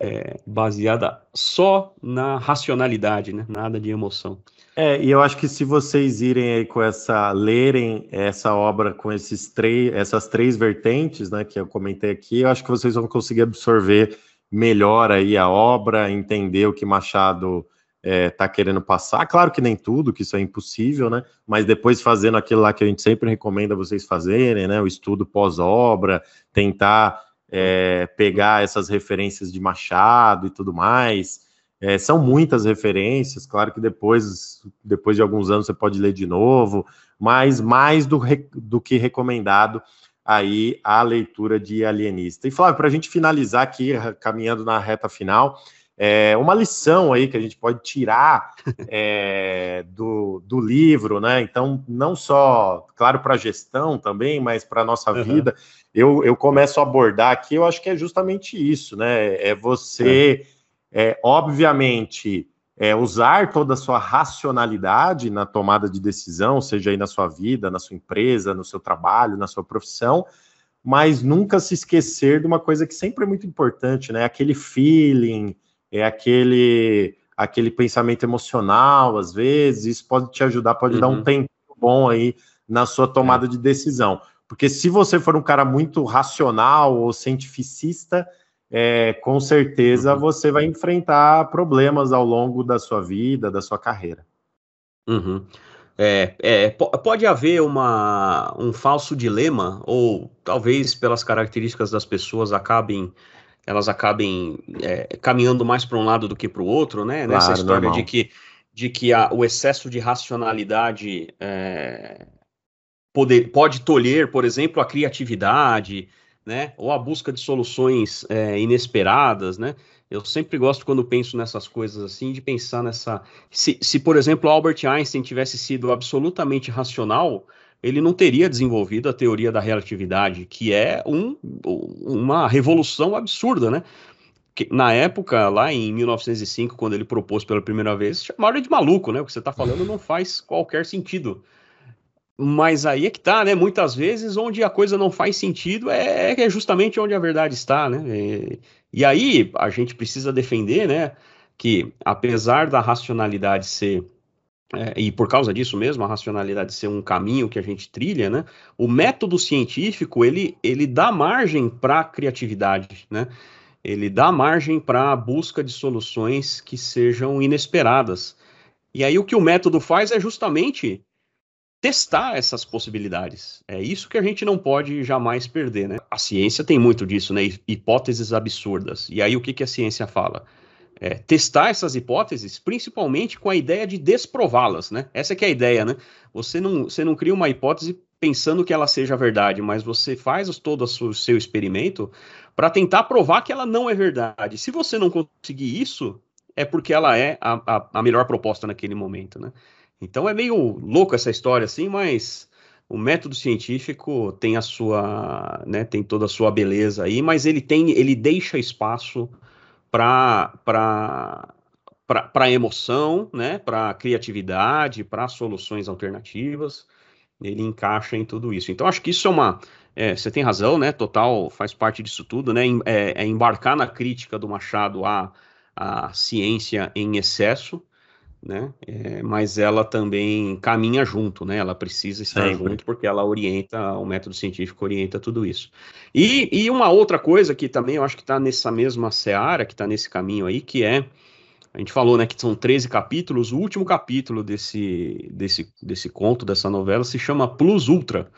é baseada só na racionalidade, né? Nada de emoção. É, e eu acho que se vocês irem aí com essa, lerem essa obra com esses três, essas três vertentes, né, que eu comentei aqui, eu acho que vocês vão conseguir absorver melhor aí a obra, entender o que Machado está é, tá querendo passar. Claro que nem tudo, que isso é impossível, né? Mas depois fazendo aquilo lá que a gente sempre recomenda vocês fazerem, né? O estudo pós-obra, tentar é, pegar essas referências de Machado e tudo mais. É, são muitas referências, claro que depois, depois de alguns anos você pode ler de novo, mas mais do, do que recomendado aí a leitura de Alienista. E Flávio, para a gente finalizar aqui, caminhando na reta final, é, uma lição aí que a gente pode tirar é, do, do livro, né? Então, não só, claro, para a gestão também, mas para a nossa uhum. vida, eu, eu começo a abordar aqui, eu acho que é justamente isso, né? É você. É é, obviamente, é, usar toda a sua racionalidade na tomada de decisão, seja aí na sua vida, na sua empresa, no seu trabalho, na sua profissão, mas nunca se esquecer de uma coisa que sempre é muito importante, né? Aquele feeling, é aquele aquele pensamento emocional, às vezes, isso pode te ajudar, pode uhum. dar um uhum. tempo bom aí na sua tomada é. de decisão. Porque se você for um cara muito racional ou cientificista, é, com certeza uhum. você vai enfrentar problemas ao longo da sua vida, da sua carreira. Uhum. É, é, pode haver uma, um falso dilema, ou talvez pelas características das pessoas acabem elas acabem é, caminhando mais para um lado do que para o outro, né? Claro, Nessa história normal. de que, de que a, o excesso de racionalidade é, poder, pode tolher, por exemplo, a criatividade, né? Ou a busca de soluções é, inesperadas, né? Eu sempre gosto, quando penso nessas coisas assim, de pensar nessa. Se, se, por exemplo, Albert Einstein tivesse sido absolutamente racional, ele não teria desenvolvido a teoria da relatividade, que é um, uma revolução absurda, né? Na época, lá em 1905, quando ele propôs pela primeira vez, chamaram de maluco, né? O que você está falando não faz qualquer sentido. Mas aí é que tá, né? Muitas vezes onde a coisa não faz sentido é, é justamente onde a verdade está, né? E, e aí a gente precisa defender, né? Que apesar da racionalidade ser é, e por causa disso mesmo, a racionalidade ser um caminho que a gente trilha, né? O método científico ele, ele dá margem para a criatividade, né? Ele dá margem para a busca de soluções que sejam inesperadas. E aí o que o método faz é justamente testar essas possibilidades. É isso que a gente não pode jamais perder, né? A ciência tem muito disso, né? Hipóteses absurdas. E aí o que, que a ciência fala? É, testar essas hipóteses, principalmente com a ideia de desprová-las, né? Essa é que é a ideia, né? Você não, você não cria uma hipótese pensando que ela seja verdade, mas você faz todo o seu experimento para tentar provar que ela não é verdade. Se você não conseguir isso, é porque ela é a, a, a melhor proposta naquele momento, né? Então é meio louco essa história assim, mas o método científico tem a sua, né, tem toda a sua beleza aí, mas ele tem, ele deixa espaço para para emoção, né, para criatividade, para soluções alternativas. Ele encaixa em tudo isso. Então acho que isso é uma, é, você tem razão, né? Total faz parte disso tudo, né? É, é embarcar na crítica do Machado à, à ciência em excesso né? É, mas ela também caminha junto, né? Ela precisa estar Sempre. junto porque ela orienta, o método científico orienta tudo isso. E, e uma outra coisa que também eu acho que está nessa mesma seara, que está nesse caminho aí, que é a gente falou, né, que são 13 capítulos. O último capítulo desse, desse, desse conto, dessa novela, se chama Plus Ultra,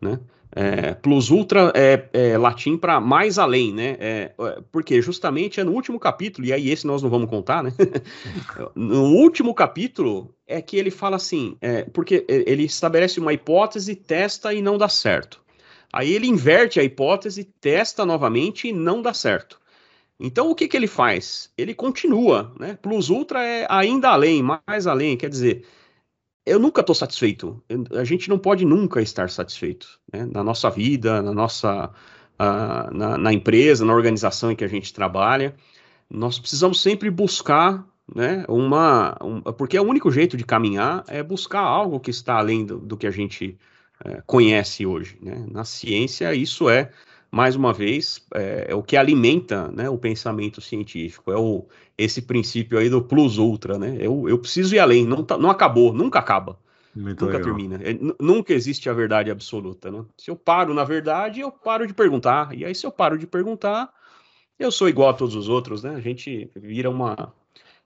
né? É, plus ultra é, é latim para mais além, né? É, é, porque justamente é no último capítulo, e aí esse nós não vamos contar, né? no último capítulo é que ele fala assim, é, porque ele estabelece uma hipótese, testa e não dá certo. Aí ele inverte a hipótese, testa novamente e não dá certo. Então o que, que ele faz? Ele continua, né? Plus ultra é ainda além, mais além, quer dizer, eu nunca estou satisfeito. A gente não pode nunca estar satisfeito né? na nossa vida, na nossa uh, na, na, empresa, na organização em que a gente trabalha. Nós precisamos sempre buscar, né? Uma, um, porque é o único jeito de caminhar é buscar algo que está além do, do que a gente uh, conhece hoje. Né? Na ciência isso é mais uma vez, é, é, o que alimenta né, o pensamento científico, é o, esse princípio aí do plus ultra, né? Eu, eu preciso ir além, não, tá, não acabou, nunca acaba. Muito nunca legal. termina. É, nunca existe a verdade absoluta. Né? Se eu paro na verdade, eu paro de perguntar. E aí, se eu paro de perguntar, eu sou igual a todos os outros, né? A gente vira uma.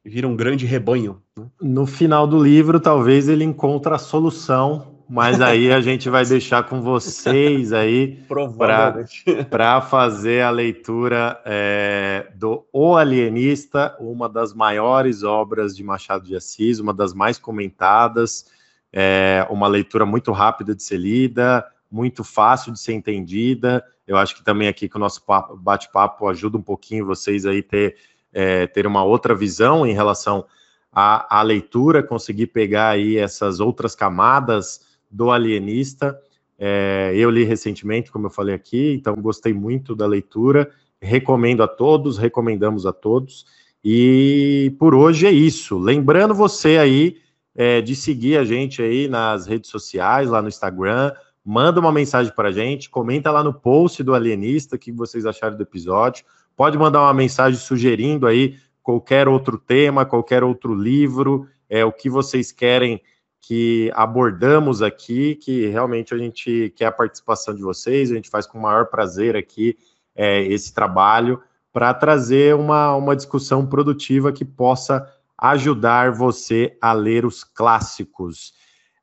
Vira um grande rebanho. Né? No final do livro, talvez ele encontre a solução mas aí a gente vai deixar com vocês aí para fazer a leitura é, do O Alienista, uma das maiores obras de Machado de Assis, uma das mais comentadas, é, uma leitura muito rápida de ser lida, muito fácil de ser entendida. Eu acho que também aqui com o nosso bate-papo ajuda um pouquinho vocês aí ter, é, ter uma outra visão em relação à, à leitura, conseguir pegar aí essas outras camadas do Alienista. É, eu li recentemente, como eu falei aqui, então gostei muito da leitura. Recomendo a todos, recomendamos a todos. E por hoje é isso. Lembrando você aí é, de seguir a gente aí nas redes sociais, lá no Instagram. Manda uma mensagem para a gente, comenta lá no post do Alienista o que vocês acharam do episódio. Pode mandar uma mensagem sugerindo aí qualquer outro tema, qualquer outro livro, é o que vocês querem que abordamos aqui, que realmente a gente quer a participação de vocês, a gente faz com o maior prazer aqui é, esse trabalho para trazer uma, uma discussão produtiva que possa ajudar você a ler os clássicos.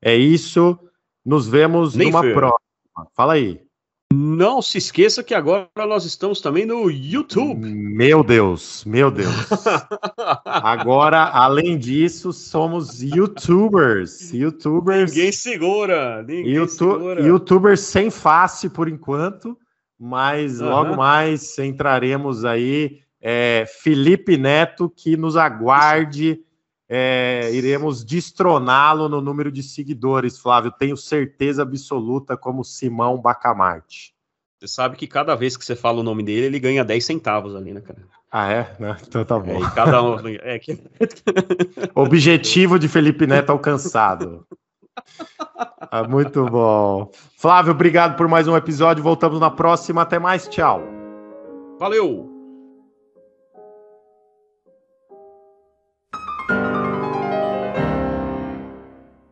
É isso, nos vemos Nem numa próxima. Fala aí. Não se esqueça que agora nós estamos também no YouTube. Meu Deus, meu Deus. agora, além disso, somos YouTubers. YouTubers. Ninguém segura. Ninguém YouTube, segura. YouTubers sem face por enquanto, mas uhum. logo mais entraremos aí. É, Felipe Neto, que nos aguarde. É, iremos destroná-lo no número de seguidores, Flávio. Tenho certeza absoluta, como Simão Bacamarte. Você sabe que cada vez que você fala o nome dele, ele ganha 10 centavos ali, né, cara? Ah, é? Não, então tá bom. É, cada um. É que... Objetivo de Felipe Neto alcançado. Ah, muito bom. Flávio, obrigado por mais um episódio. Voltamos na próxima. Até mais. Tchau. Valeu!